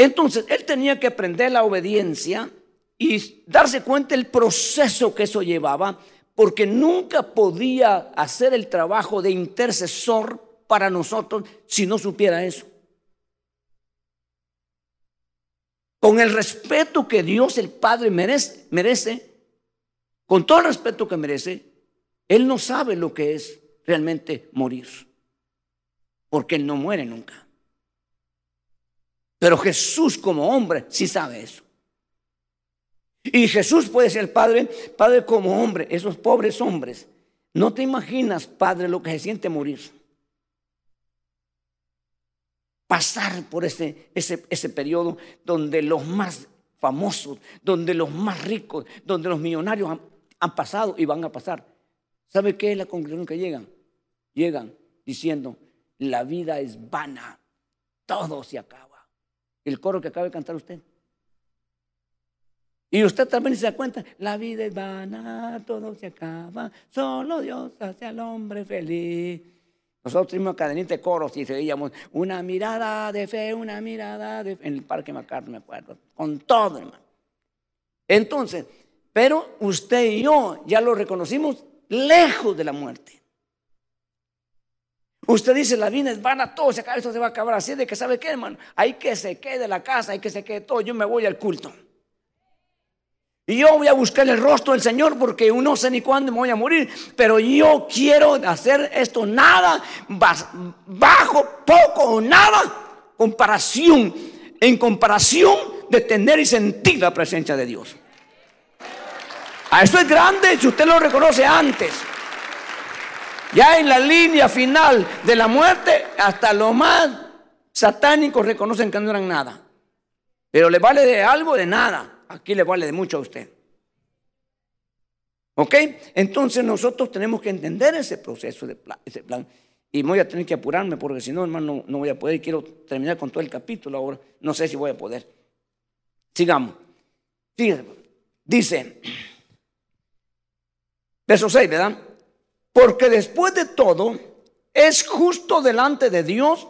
Entonces, él tenía que aprender la obediencia y darse cuenta del proceso que eso llevaba, porque nunca podía hacer el trabajo de intercesor para nosotros si no supiera eso. Con el respeto que Dios el Padre merece, merece, con todo el respeto que merece, Él no sabe lo que es realmente morir, porque Él no muere nunca. Pero Jesús como hombre sí sabe eso. Y Jesús puede ser Padre, Padre como hombre, esos pobres hombres. No te imaginas, Padre, lo que se siente morir. Pasar por ese, ese, ese periodo donde los más famosos, donde los más ricos, donde los millonarios han, han pasado y van a pasar. ¿Sabe qué es la conclusión que llegan? Llegan diciendo, la vida es vana, todo se acaba el coro que acaba de cantar usted. Y usted también se da cuenta, la vida es vana, todo se acaba, solo Dios hace al hombre feliz. Nosotros tuvimos cadenita de coros y veíamos una mirada de fe, una mirada de fe, en el Parque MacArthur, me acuerdo, con todo, hermano. Entonces, pero usted y yo ya lo reconocimos lejos de la muerte. Usted dice, la vida es vana, todo se esto se va a acabar así, de que sabe qué, hermano, hay que se quede la casa, hay que se quede todo, yo me voy al culto. Y yo voy a buscar el rostro del Señor porque no sé ni cuándo me voy a morir, pero yo quiero hacer esto nada, bajo, poco o nada, comparación, en comparación de tener y sentir la presencia de Dios. A esto es grande si usted lo reconoce antes. Ya en la línea final de la muerte, hasta los más satánicos reconocen que no eran nada. Pero le vale de algo, de nada. Aquí le vale de mucho a usted. ¿Ok? Entonces nosotros tenemos que entender ese proceso, de plan, ese plan. Y voy a tener que apurarme porque si no, hermano, no voy a poder. Quiero terminar con todo el capítulo ahora. No sé si voy a poder. Sigamos. dice, verso 6, ¿verdad? Porque después de todo, es justo delante de Dios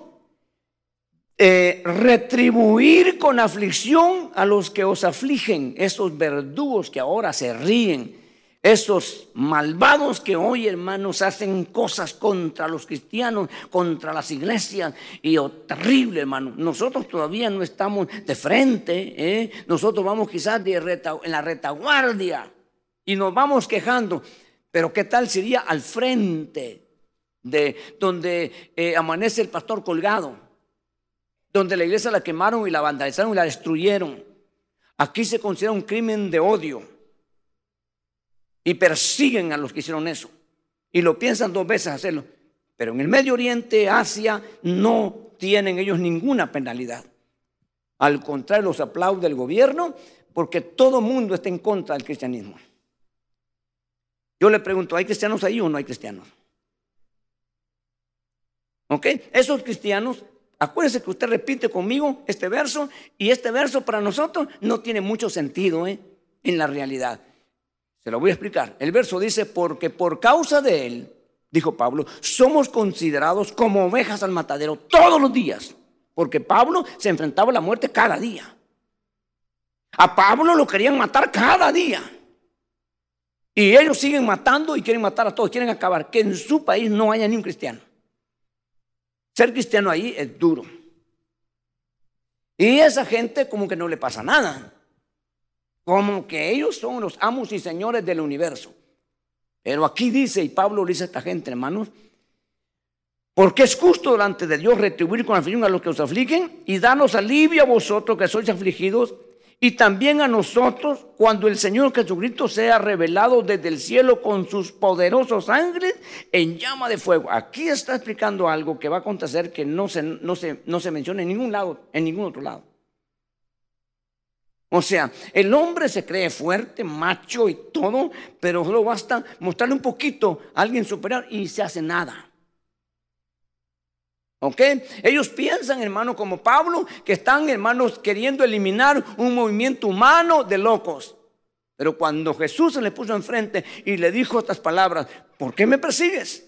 eh, retribuir con aflicción a los que os afligen, esos verdugos que ahora se ríen, esos malvados que hoy, hermanos, hacen cosas contra los cristianos, contra las iglesias, y oh, terrible, hermano. Nosotros todavía no estamos de frente, ¿eh? nosotros vamos quizás en la retaguardia y nos vamos quejando. Pero ¿qué tal sería al frente de donde eh, amanece el pastor colgado? Donde la iglesia la quemaron y la vandalizaron y la destruyeron. Aquí se considera un crimen de odio. Y persiguen a los que hicieron eso. Y lo piensan dos veces hacerlo. Pero en el Medio Oriente, Asia, no tienen ellos ninguna penalidad. Al contrario, los aplaude el gobierno porque todo mundo está en contra del cristianismo. Yo le pregunto, ¿hay cristianos ahí o no hay cristianos? ¿Ok? Esos cristianos, acuérdense que usted repite conmigo este verso y este verso para nosotros no tiene mucho sentido ¿eh? en la realidad. Se lo voy a explicar. El verso dice, porque por causa de él, dijo Pablo, somos considerados como ovejas al matadero todos los días. Porque Pablo se enfrentaba a la muerte cada día. A Pablo lo querían matar cada día. Y ellos siguen matando y quieren matar a todos, quieren acabar. Que en su país no haya ni un cristiano. Ser cristiano ahí es duro. Y esa gente como que no le pasa nada. Como que ellos son los amos y señores del universo. Pero aquí dice, y Pablo dice a esta gente, hermanos, porque es justo delante de Dios retribuir con aflicción a los que os afligen y darnos alivio a vosotros que sois afligidos y también a nosotros cuando el Señor Jesucristo sea revelado desde el cielo con sus poderosos ángeles en llama de fuego. Aquí está explicando algo que va a acontecer que no se, no se, no se menciona en ningún lado, en ningún otro lado. O sea, el hombre se cree fuerte, macho y todo, pero solo basta mostrarle un poquito a alguien superior y se hace nada. ¿Ok? Ellos piensan, hermano, como Pablo, que están, hermanos, queriendo eliminar un movimiento humano de locos. Pero cuando Jesús se le puso enfrente y le dijo estas palabras, ¿por qué me persigues?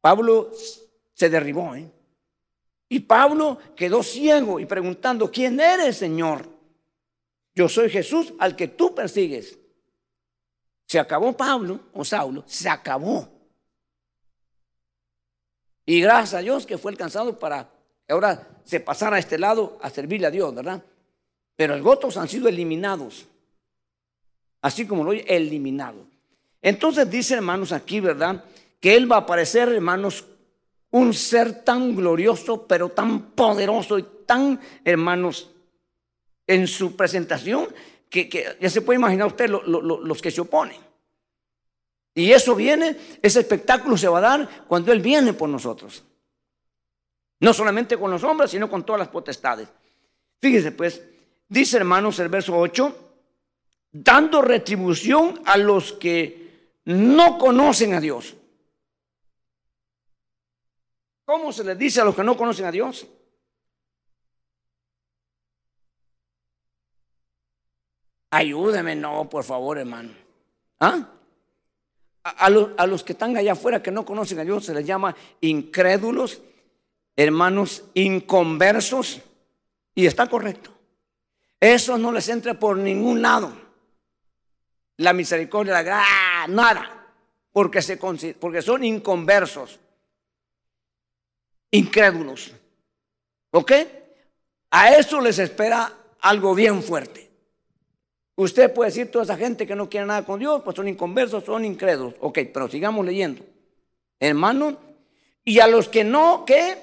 Pablo se derribó, ¿eh? Y Pablo quedó ciego y preguntando, ¿quién eres, Señor? Yo soy Jesús al que tú persigues. Se acabó Pablo o Saulo, se acabó. Y gracias a Dios que fue alcanzado para ahora se pasara a este lado a servirle a Dios, ¿verdad? Pero los votos han sido eliminados. Así como lo oye, eliminado. Entonces dice, hermanos, aquí, ¿verdad? Que Él va a aparecer, hermanos, un ser tan glorioso, pero tan poderoso y tan, hermanos, en su presentación, que, ya se puede imaginar usted los que se oponen. Y eso viene, ese espectáculo se va a dar cuando Él viene por nosotros. No solamente con los hombres, sino con todas las potestades. Fíjese pues, dice hermanos el verso 8, dando retribución a los que no conocen a Dios. ¿Cómo se les dice a los que no conocen a Dios? Ayúdeme, no, por favor, hermano. ¿Ah? A, los, que están allá afuera que no conocen a Dios se les llama incrédulos, hermanos inconversos, y está correcto. Eso no les entra por ningún lado. La misericordia, la nada, porque, se, porque son inconversos, incrédulos. ¿Ok? A eso les espera algo bien fuerte. Usted puede decir, toda esa gente que no quiere nada con Dios, pues son inconversos, son incrédulos. Ok, pero sigamos leyendo. Hermano, y a los que no, ¿qué?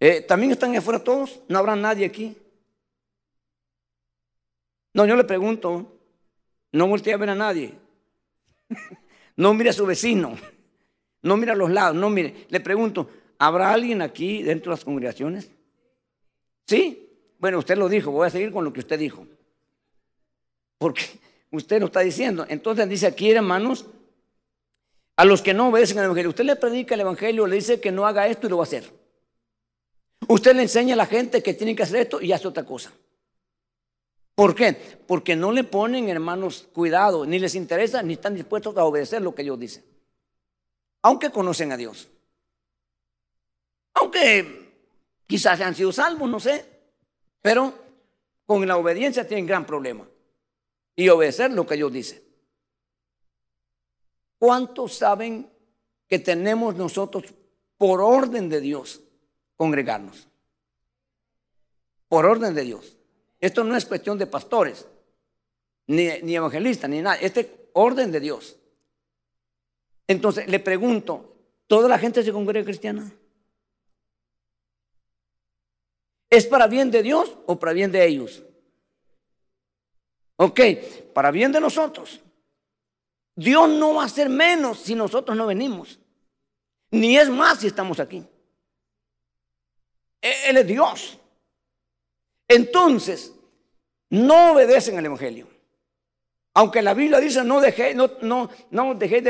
Eh, ¿También están afuera todos? ¿No habrá nadie aquí? No, yo le pregunto, no voltee a ver a nadie. [LAUGHS] no mire a su vecino. [LAUGHS] No mire a los lados, no mire. Le pregunto, ¿habrá alguien aquí dentro de las congregaciones? ¿Sí? Bueno, usted lo dijo, voy a seguir con lo que usted dijo. Porque usted lo está diciendo. Entonces dice aquí, hermanos, a los que no obedecen al Evangelio. Usted le predica el Evangelio, le dice que no haga esto y lo va a hacer. Usted le enseña a la gente que tienen que hacer esto y hace otra cosa. ¿Por qué? Porque no le ponen, hermanos, cuidado, ni les interesa, ni están dispuestos a obedecer lo que Dios dice. Aunque conocen a Dios. Aunque quizás han sido salvos, no sé. Pero con la obediencia tienen gran problema. Y obedecer lo que Dios dice. ¿Cuántos saben que tenemos nosotros por orden de Dios congregarnos? Por orden de Dios. Esto no es cuestión de pastores, ni, ni evangelistas, ni nada. Este es orden de Dios. Entonces le pregunto, ¿toda la gente se congrega cristiana? ¿Es para bien de Dios o para bien de ellos? Ok, para bien de nosotros. Dios no va a ser menos si nosotros no venimos. Ni es más si estamos aquí. E-, Él es Dios. Entonces, no obedecen al Evangelio. Aunque la Biblia dice no dejéis no, no, no de,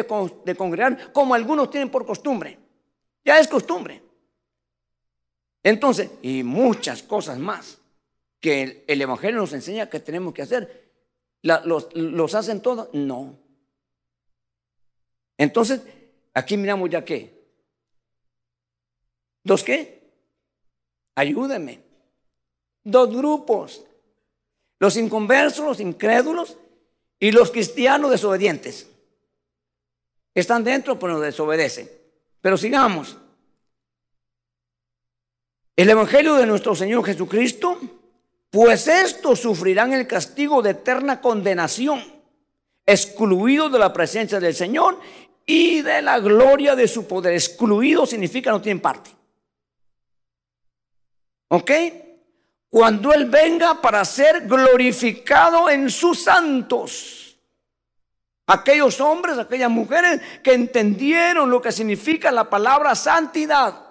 de congregar como algunos tienen por costumbre. Ya es costumbre. Entonces, y muchas cosas más que el, Evangelio nos enseña que tenemos que hacer. los, hacen todos? No. Entonces, aquí miramos ya qué. ¿Dos qué? Ayúdenme. Dos grupos. Los inconversos, los incrédulos y los cristianos desobedientes. Están dentro, pero desobedecen. Pero sigamos. El Evangelio de nuestro Señor Jesucristo, pues estos sufrirán el castigo de eterna condenación, excluidos de la presencia del Señor y de la gloria de su poder. Excluido significa no tienen parte. ¿Ok? Cuando Él venga para ser glorificado en sus santos. Aquellos hombres, aquellas mujeres que entendieron lo que significa la palabra santidad.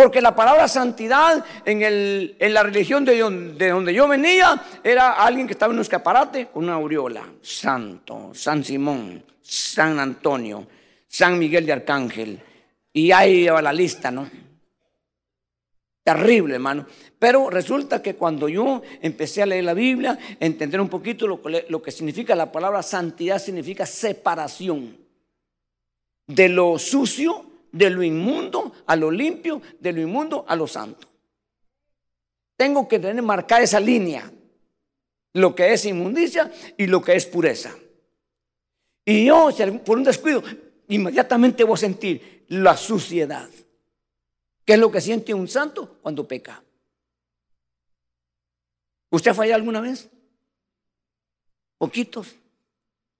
Porque la palabra santidad en, el, en la religión de donde, de donde, yo venía era alguien que estaba en un escaparate con una aureola. Santo, San Simón, San Antonio, San Miguel de Arcángel. Y ahí va la lista, ¿no? Terrible, hermano. Pero resulta que cuando yo empecé a leer la Biblia, entender un poquito lo que significa la palabra santidad, significa separación de lo sucio de lo inmundo a lo limpio, de lo inmundo a lo santo. Tengo que tener marcada esa línea, lo que es inmundicia y lo que es pureza. Y yo, por un descuido, inmediatamente voy a sentir la suciedad. ¿Qué es lo que siente un santo cuando peca? ¿Usted ha fallado alguna vez? Poquitos.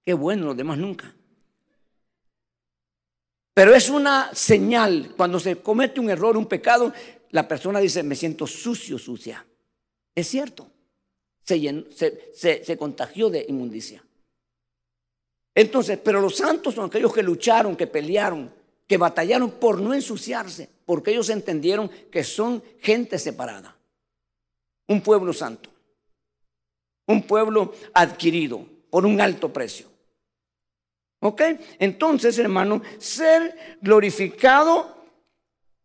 Qué bueno, los demás nunca. Pero es una señal, cuando se comete un error, un pecado, la persona dice, me siento sucio, sucia. Es cierto, se, se, contagió de inmundicia. Entonces, pero los santos son aquellos que lucharon, que pelearon, que batallaron por no ensuciarse, porque ellos entendieron que son gente separada. Un pueblo santo, un pueblo adquirido por un alto precio. ¿Ok? Entonces, hermano, ser glorificado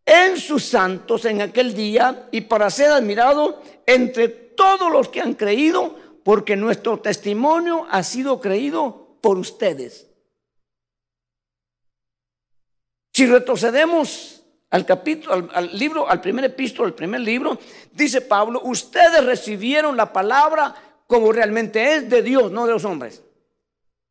en sus santos en aquel día y para ser admirado entre todos los que han creído, porque nuestro testimonio ha sido creído por ustedes. Si retrocedemos al capítulo, al, al, libro, al primer epístolo, al primer libro, dice Pablo, ustedes recibieron la palabra como realmente es de Dios, no de los hombres.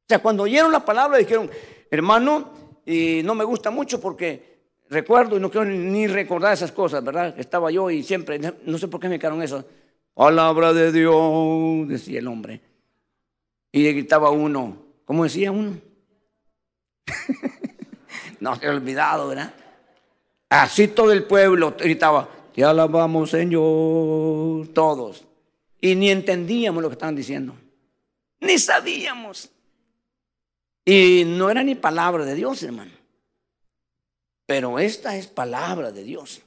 O sea, cuando oyeron la palabra dijeron, hermano, y no me gusta mucho porque recuerdo y no quiero ni recordar esas cosas, ¿verdad? Estaba yo y siempre, no sé por qué me quedaron eso. Palabra de Dios, decía el hombre. Y gritaba uno, ¿cómo decía uno? [LAUGHS] no se ha olvidado, ¿verdad? Así todo el pueblo gritaba, te alabamos Señor, todos. Y ni entendíamos lo que estaban diciendo. Ni sabíamos. Y no era ni palabra de Dios, hermano. Pero esta es palabra de Dios.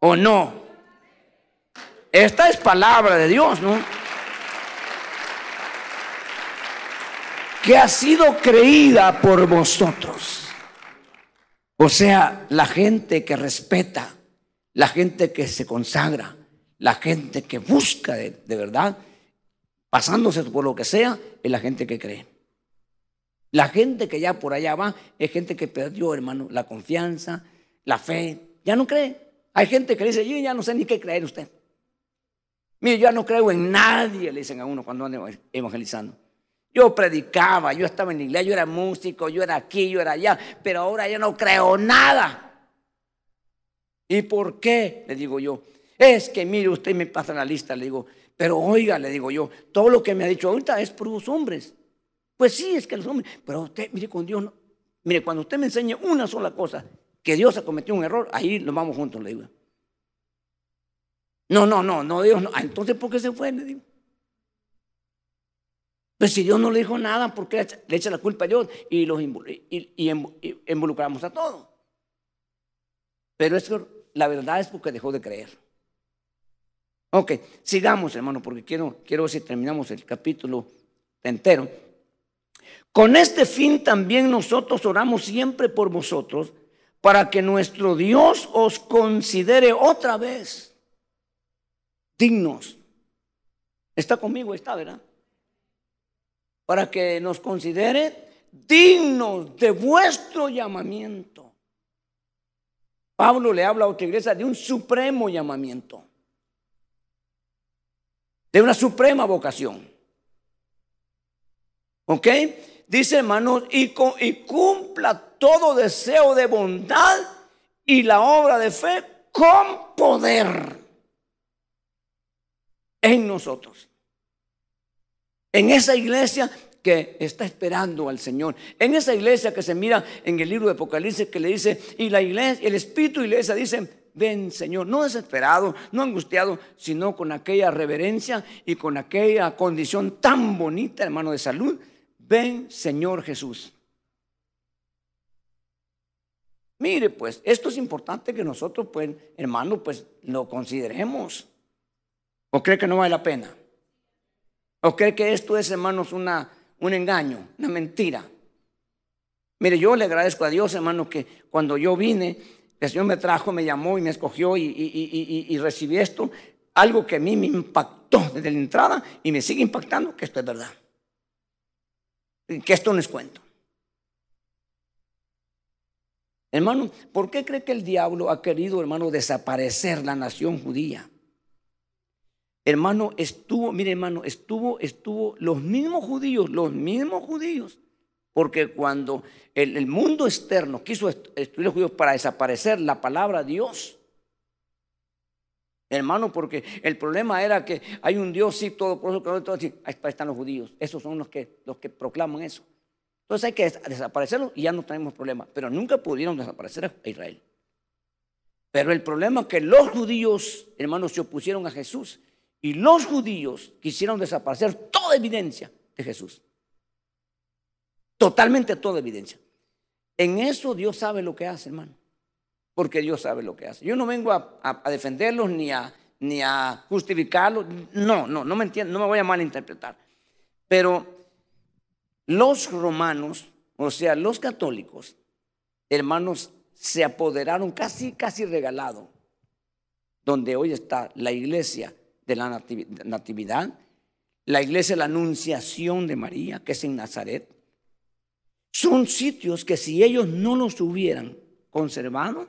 ¿O no? Esta es palabra de Dios, ¿no? Que ha sido creída por vosotros. O sea, la gente que respeta, la gente que se consagra, la gente que busca de, verdad, pasándose por lo que sea, es la gente que cree. La gente que ya por allá va es gente que perdió, hermano, la confianza, la fe. Ya no cree. Hay gente que dice, yo ya no sé ni qué creer usted. Mire, yo ya no creo en nadie, le dicen a uno cuando anda evangelizando. Yo predicaba, yo estaba en la iglesia, yo era músico, yo era aquí, yo era allá, pero ahora yo no creo nada. ¿Y por qué? Le digo yo. Es que mire, usted me pasa la lista, le digo, pero oiga, le digo yo, todo lo que me ha dicho ahorita es por los hombres. Pues sí, es que los hombres, pero usted, mire, con Dios, mire, cuando usted me enseñe una sola cosa, que Dios ha cometido un error, ahí nos vamos juntos, le digo. No, no, no, no, Dios no. Ah, entonces, ¿por qué se fue? Le digo. Pues si Dios no le dijo nada, ¿por qué le echa la culpa a Dios y, los involucramos a todos? Pero eso, la verdad es porque dejó de creer. Ok, sigamos, hermano, porque quiero, quiero ver si terminamos el capítulo entero. Con este fin también nosotros oramos siempre por vosotros, para que nuestro Dios os considere otra vez dignos. Está conmigo, está, ¿verdad? Para que nos considere dignos de vuestro llamamiento. Pablo le habla a otra iglesia de un supremo llamamiento, de una suprema vocación. ¿Ok? dice hermanos, y, y cumpla todo deseo de bondad y la obra de fe con poder en nosotros. En esa iglesia que está esperando al Señor. En esa iglesia que se mira en el libro de Apocalipsis que le dice, y la iglesia, el Espíritu la iglesia dicen, ven Señor, no desesperado, no angustiado, sino con aquella reverencia y con aquella condición tan bonita, hermano, de salud. Ven Señor Jesús. Mire, pues, esto es importante que nosotros, pues, hermano, pues, lo consideremos. ¿O cree que no vale la pena? ¿O cree que esto es, hermanos, una, un engaño, una mentira? Mire, yo le agradezco a Dios, hermano, que cuando yo vine, el Señor me trajo, me llamó y me escogió y, y, recibí esto, algo que a mí me impactó desde la entrada y me sigue impactando, que esto es verdad. Que esto no es cuento. Hermano, ¿por qué cree que el diablo ha querido, hermano, desaparecer la nación judía? Hermano, estuvo, mire hermano, estuvo, estuvo los mismos judíos, los mismos judíos porque cuando el, mundo externo quiso estudiar los judíos para desaparecer la palabra Dios, hermano, porque el problema era que hay un Dios, sí, todo, por eso, todo, ahí están los judíos. Esos son los que, los que proclaman eso. Entonces hay que desaparecerlos y ya no tenemos problema. Pero nunca pudieron desaparecer a Israel. Pero el problema es que los judíos, hermanos, se opusieron a Jesús. Y los judíos quisieron desaparecer toda evidencia de Jesús. Totalmente toda evidencia. En eso Dios sabe lo que hace, hermano. Porque Dios sabe lo que hace. Yo no vengo a, defenderlos ni a, justificarlos. No, no, no me entiendo, no me voy a malinterpretar. Pero los romanos, o sea, los católicos, hermanos, se apoderaron casi, casi regalado, donde hoy está la iglesia de la natividad, la iglesia de la anunciación de María, que es en Nazaret, son sitios que si ellos no los hubieran conservado,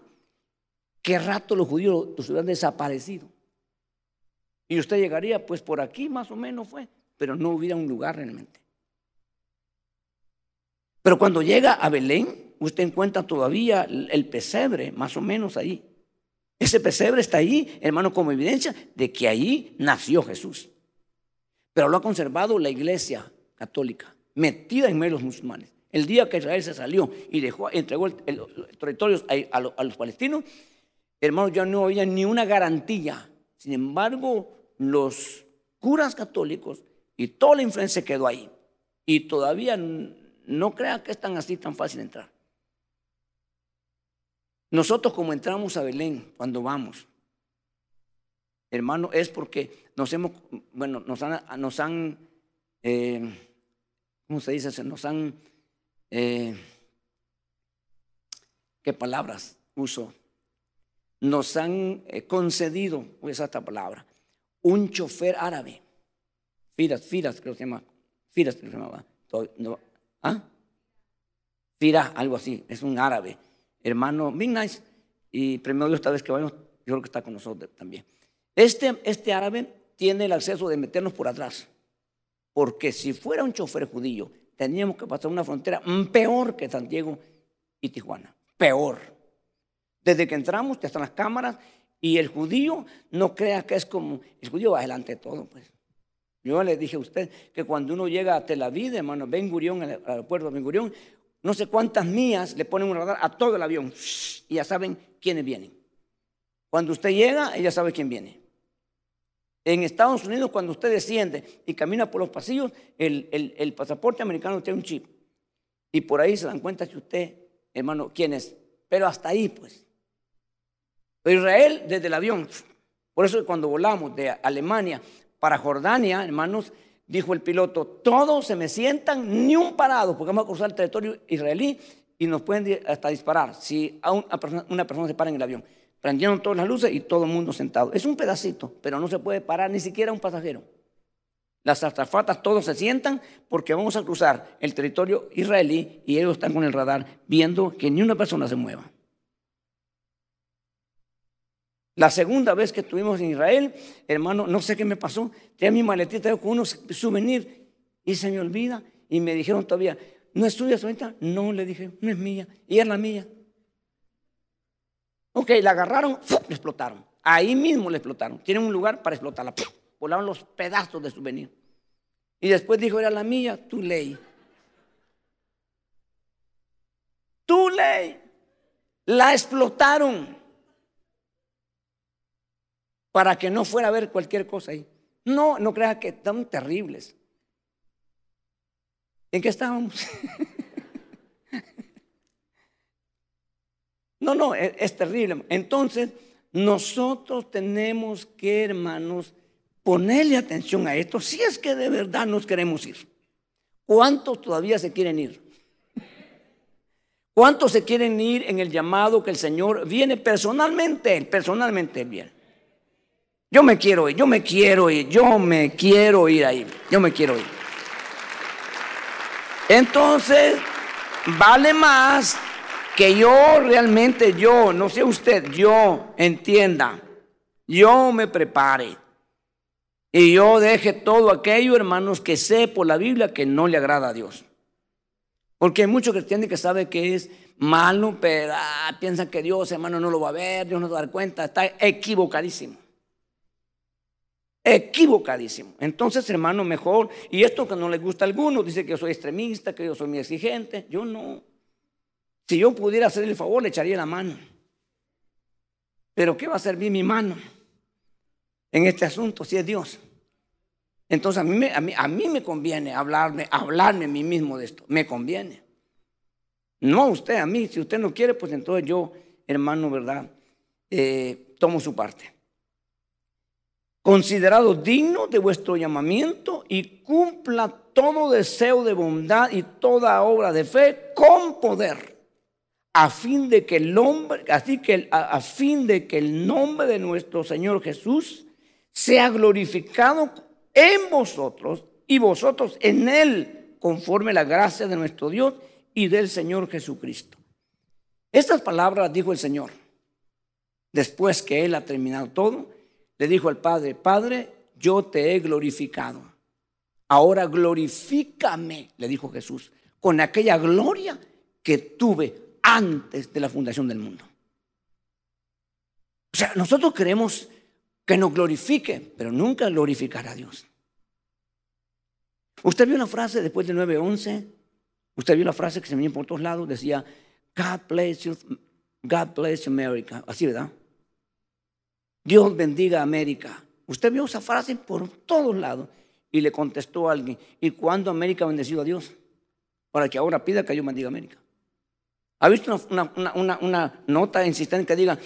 qué rato los judíos los hubieran desaparecido. Y usted llegaría, pues por aquí más o menos fue, pero no hubiera un lugar realmente. Pero cuando llega a Belén, usted encuentra todavía el pesebre, más o menos ahí. Ese pesebre está ahí, hermano, como evidencia de que ahí nació Jesús. Pero lo ha conservado la iglesia católica, metida en medio de los musulmanes. El día que Israel se salió y dejó, entregó el, territorio a, los palestinos, hermanos, ya no había ni una garantía. Sin embargo, los curas católicos y toda la influencia quedó ahí. Y todavía no crea que es tan así, tan fácil entrar. Nosotros como entramos a Belén cuando vamos, hermano, es porque nos hemos, bueno, nos han, nos han eh, ¿cómo se dice? Nos han eh, ¿qué palabras uso? Nos han eh, concedido, usar esta palabra, un chofer árabe. Firas, Firas creo que se llama. Firas creo se llamaba. ¿Ah? Fira, algo así, es un árabe. Hermano, nice. Y primero esta vez que vayamos, yo creo que está con nosotros también. Este, este árabe tiene el acceso de meternos por atrás. Porque si fuera un chofer judío teníamos que pasar una frontera peor que San Diego y Tijuana. Peor. Desde que entramos, ya están las cámaras y el judío no crea que es como, el judío va adelante de todo, pues. Yo le dije a usted que cuando uno llega a Tel Aviv, hermano, Ben Gurión, al aeropuerto de Ben Gurión, no sé cuántas mías le ponen un radar a todo el avión y ya saben quiénes vienen. Cuando usted llega, ella sabe quién viene. En Estados Unidos, cuando usted desciende y camina por los pasillos, el, pasaporte americano tiene un chip. Y por ahí se dan cuenta que usted, hermano, quién es. Pero hasta ahí, pues. Israel, desde el avión. Por eso cuando volamos de Alemania para Jordania, hermanos, dijo el piloto, todos se me sientan, ni un parado, porque vamos a cruzar el territorio israelí y nos pueden hasta disparar si una persona se para en el avión. Prendieron todas las luces y todo el mundo sentado. Es un pedacito, pero no se puede parar ni siquiera un pasajero. Las azafatas todos se sientan porque vamos a cruzar el territorio israelí y ellos están con el radar viendo que ni una persona se mueva. La segunda vez que estuvimos en Israel, hermano, no sé qué me pasó, tenía mi maletita con unos souvenirs y se me olvida y me dijeron todavía, ¿no es tuya suelta? No, le dije, no es mía. Y es la mía. Ok, la agarraron, le explotaron. Ahí mismo le explotaron. Tienen un lugar para explotarla. Volaron los pedazos de souvenir. Y después dijo, era la mía, tu ley. Tu ley. La explotaron para que no fuera a ver cualquier cosa ahí. No, no creas que están terribles. ¿En qué estábamos? [LAUGHS] no, no, es, es terrible. Entonces, nosotros tenemos que, hermanos, ponerle atención a esto si es que de verdad nos queremos ir. ¿Cuántos todavía se quieren ir? ¿Cuántos se quieren ir en el llamado que el Señor viene personalmente? Personalmente viene. Yo me quiero ir, yo me quiero ir, yo me quiero ir ahí, yo me quiero ir. Entonces, vale más que yo realmente, yo, no sé usted, yo entienda, yo me prepare y yo deje todo aquello, hermanos, que sé por la Biblia que no le agrada a Dios. Porque hay muchos cristianos que saben que es malo, pero ah, piensan que Dios, hermano, no lo va a ver, Dios no va a dar cuenta, está equivocadísimo equivocadísimo. Entonces, hermano, mejor, y esto que no le gusta a algunos, dice que yo soy extremista, que yo soy muy exigente, yo no. Si yo pudiera hacerle el favor, le echaría la mano. Pero ¿qué va a servir mi mano en este asunto si es Dios? Entonces a mí, a mí, a mí me conviene hablarme, hablarme a mí mismo de esto, me conviene. No a usted, a mí, si usted no quiere, pues entonces yo, hermano, ¿verdad? Eh, tomo su parte considerado digno de vuestro llamamiento y cumpla todo deseo de bondad y toda obra de fe con poder, a fin de que el hombre, así que a, fin de que el nombre de nuestro Señor Jesús sea glorificado en vosotros y vosotros en él, conforme la gracia de nuestro Dios y del Señor Jesucristo. Estas palabras dijo el Señor después que él ha terminado todo le dijo al Padre, Padre, yo te he glorificado. Ahora glorifícame, le dijo Jesús, con aquella gloria que tuve antes de la fundación del mundo. O sea, nosotros queremos que nos glorifique, pero nunca glorificar a Dios. Usted vio una frase después del 9-11, usted vio una frase que se venía por todos lados, decía, God bless you, God bless America, así, ¿verdad? Dios bendiga a América. Usted vio esa frase por todos lados y le contestó a alguien, ¿y cuándo América ha bendecido a Dios? Para que ahora pida que yo bendiga a América. ¿Ha visto una, nota insistente que diga,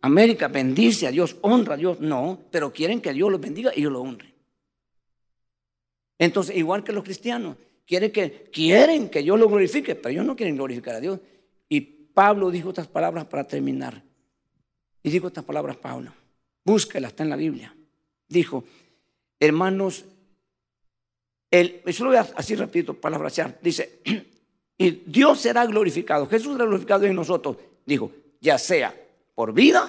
América bendice a Dios, honra a Dios? No, pero quieren que Dios los bendiga y yo lo honre. Entonces, igual que los cristianos, quieren que, quieren que Dios lo glorifique, pero ellos no quieren glorificar a Dios. Y Pablo dijo estas palabras para terminar. Y dijo estas palabras Pablo. Búsquela, está en la Biblia. Dijo, hermanos, el, eso lo voy a así repito, parafrasear. Dice, [CLEARS THROAT] y Dios será glorificado. Jesús será glorificado en nosotros. Dijo, ya sea por vida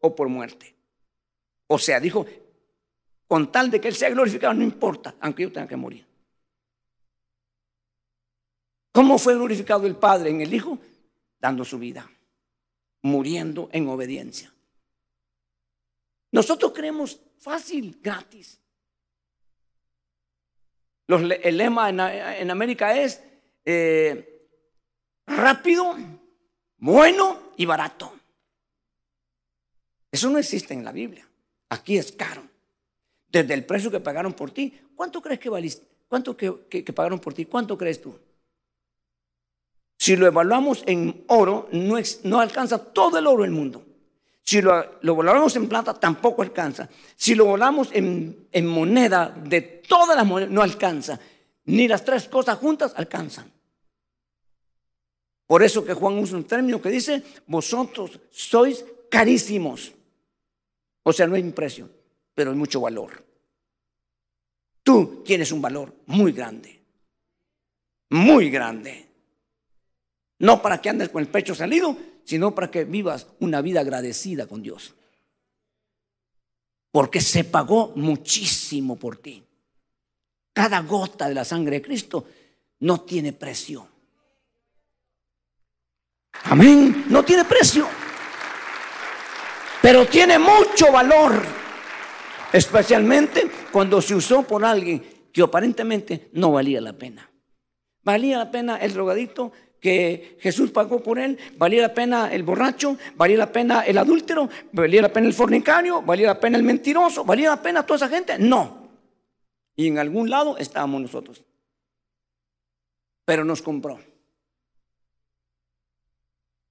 o por muerte. O sea, dijo, con tal de que Él sea glorificado, no importa, aunque yo tenga que morir. ¿Cómo fue glorificado el Padre en el Hijo? Dando su vida, muriendo en obediencia. Nosotros creemos fácil, gratis. el lema en, América es eh, rápido, bueno y barato. Eso no existe en la Biblia. Aquí es caro. Desde el precio que pagaron por ti. ¿Cuánto crees que valiste? ¿Cuánto que, pagaron por ti? ¿Cuánto crees tú? Si lo evaluamos en oro, no, no alcanza todo el oro del mundo. Si lo, volamos en plata, tampoco alcanza. Si lo volamos en, moneda de todas las monedas, no alcanza. Ni las tres cosas juntas alcanzan. Por eso que Juan usa un término que dice, vosotros sois carísimos. O sea, no hay un precio, pero hay mucho valor. Tú tienes un valor muy grande. Muy grande. No para que andes con el pecho salido, sino para que vivas una vida agradecida con Dios. Porque se pagó muchísimo por ti. Cada gota de la sangre de Cristo no tiene precio. Amén. No tiene precio. Pero tiene mucho valor. Especialmente cuando se usó por alguien que aparentemente no valía la pena. Valía la pena el drogadito que Jesús pagó por él, valía la pena el borracho, valía la pena el adúltero, valía la pena el fornicario, valía la pena el mentiroso, valía la pena toda esa gente. No. Y en algún lado estábamos nosotros. Pero nos compró.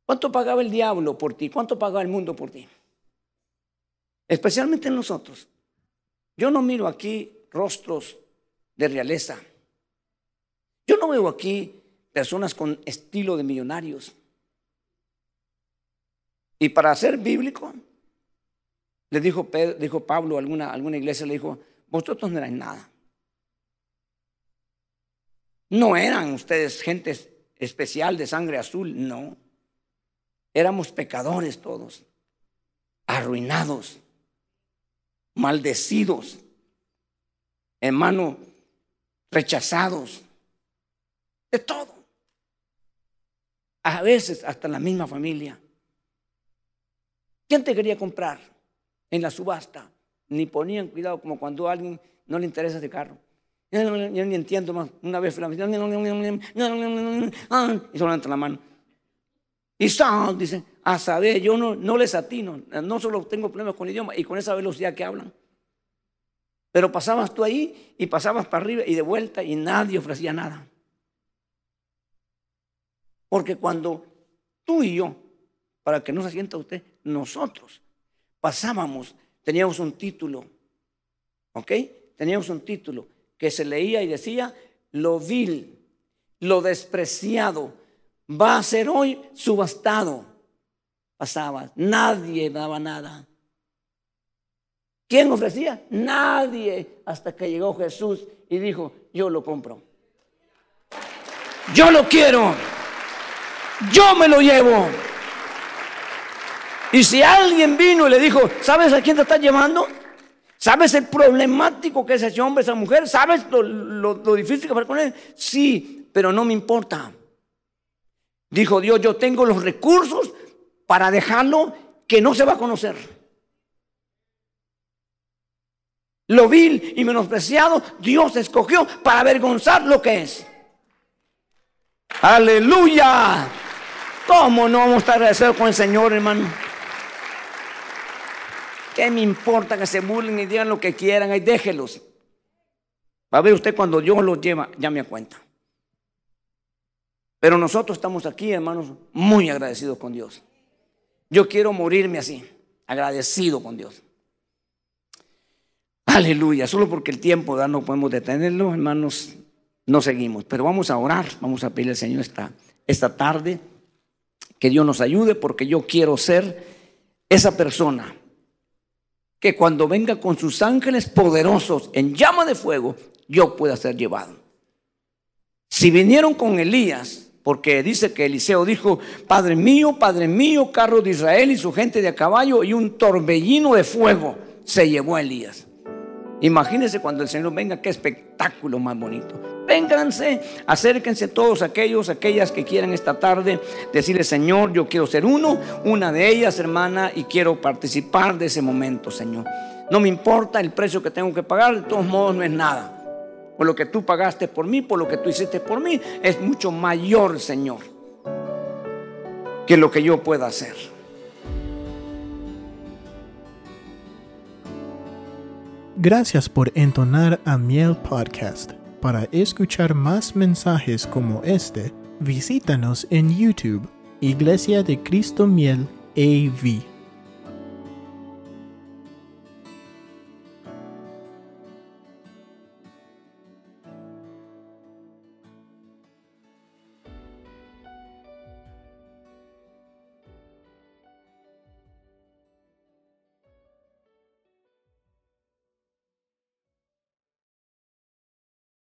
¿Cuánto pagaba el diablo por ti? ¿Cuánto pagaba el mundo por ti? Especialmente nosotros. Yo no miro aquí rostros de realeza. Yo no veo aquí personas con estilo de millonarios. Y para ser bíblico, le dijo, dijo Pablo a alguna, alguna iglesia, le dijo, vosotros no eran nada. No eran ustedes gente especial de sangre azul, no. Éramos pecadores todos, arruinados, maldecidos, hermano, rechazados, de todo. A veces hasta la misma familia. ¿Quién te quería comprar en la subasta? Ni ponían cuidado como cuando a alguien no le interesa ese carro. Yo, ni entiendo más. Una vez la y solamente la mano. Y son, dice, a saber, yo no, no les atino, no solo tengo problemas con el idioma y con esa velocidad que hablan. Pero pasabas tú ahí y pasabas para arriba y de vuelta y nadie ofrecía nada. Porque cuando tú y yo, para que no se sienta usted, nosotros pasábamos, teníamos un título, ¿ok? Teníamos un título que se leía y decía, lo vil, lo despreciado, va a ser hoy subastado. Pasaba, nadie daba nada. ¿Quién ofrecía? Nadie, hasta que llegó Jesús y dijo, yo lo compro. Yo lo quiero. Yo me lo llevo. Y si alguien vino y le dijo, ¿sabes a quién te estás llevando? ¿Sabes el problemático que es ese hombre, esa mujer? ¿Sabes lo, difícil que fue con él? Sí, pero no me importa. Dijo Dios, yo tengo los recursos para dejarlo que no se va a conocer. Lo vil y menospreciado, Dios escogió para avergonzar lo que es. Aleluya. ¿Cómo no vamos a estar agradecidos con el Señor, hermano? ¿Qué me importa que se burlen y digan lo que quieran? Ahí déjelos. Va a ver usted cuando Dios los lleva, ya me cuenta. Pero nosotros estamos aquí, hermanos, muy agradecidos con Dios. Yo quiero morirme así, agradecido con Dios. Aleluya, solo porque el tiempo ya no podemos detenerlo, hermanos, no seguimos. Pero vamos a orar, vamos a pedirle al Señor esta tarde que Dios nos ayude porque yo quiero ser esa persona que cuando venga con sus ángeles poderosos en llama de fuego, yo pueda ser llevado. Si vinieron con Elías, porque dice que Eliseo dijo, Padre mío, Padre mío, carro de Israel y su gente de a caballo y un torbellino de fuego se llevó a Elías. Imagínense cuando el Señor venga, qué espectáculo más bonito. Vénganse, acérquense todos aquellos, aquellas que quieran esta tarde decirle, Señor, yo quiero ser uno, una de ellas, hermana, y quiero participar de ese momento, Señor. No me importa el precio que tengo que pagar, de todos modos no es nada. Por lo que tú pagaste por mí, por lo que tú hiciste por mí, es mucho mayor, Señor, que lo que yo pueda hacer. Gracias por entonar a Miel Podcast. Para escuchar más mensajes como este, visítanos en YouTube, Iglesia de Cristo Miel AV.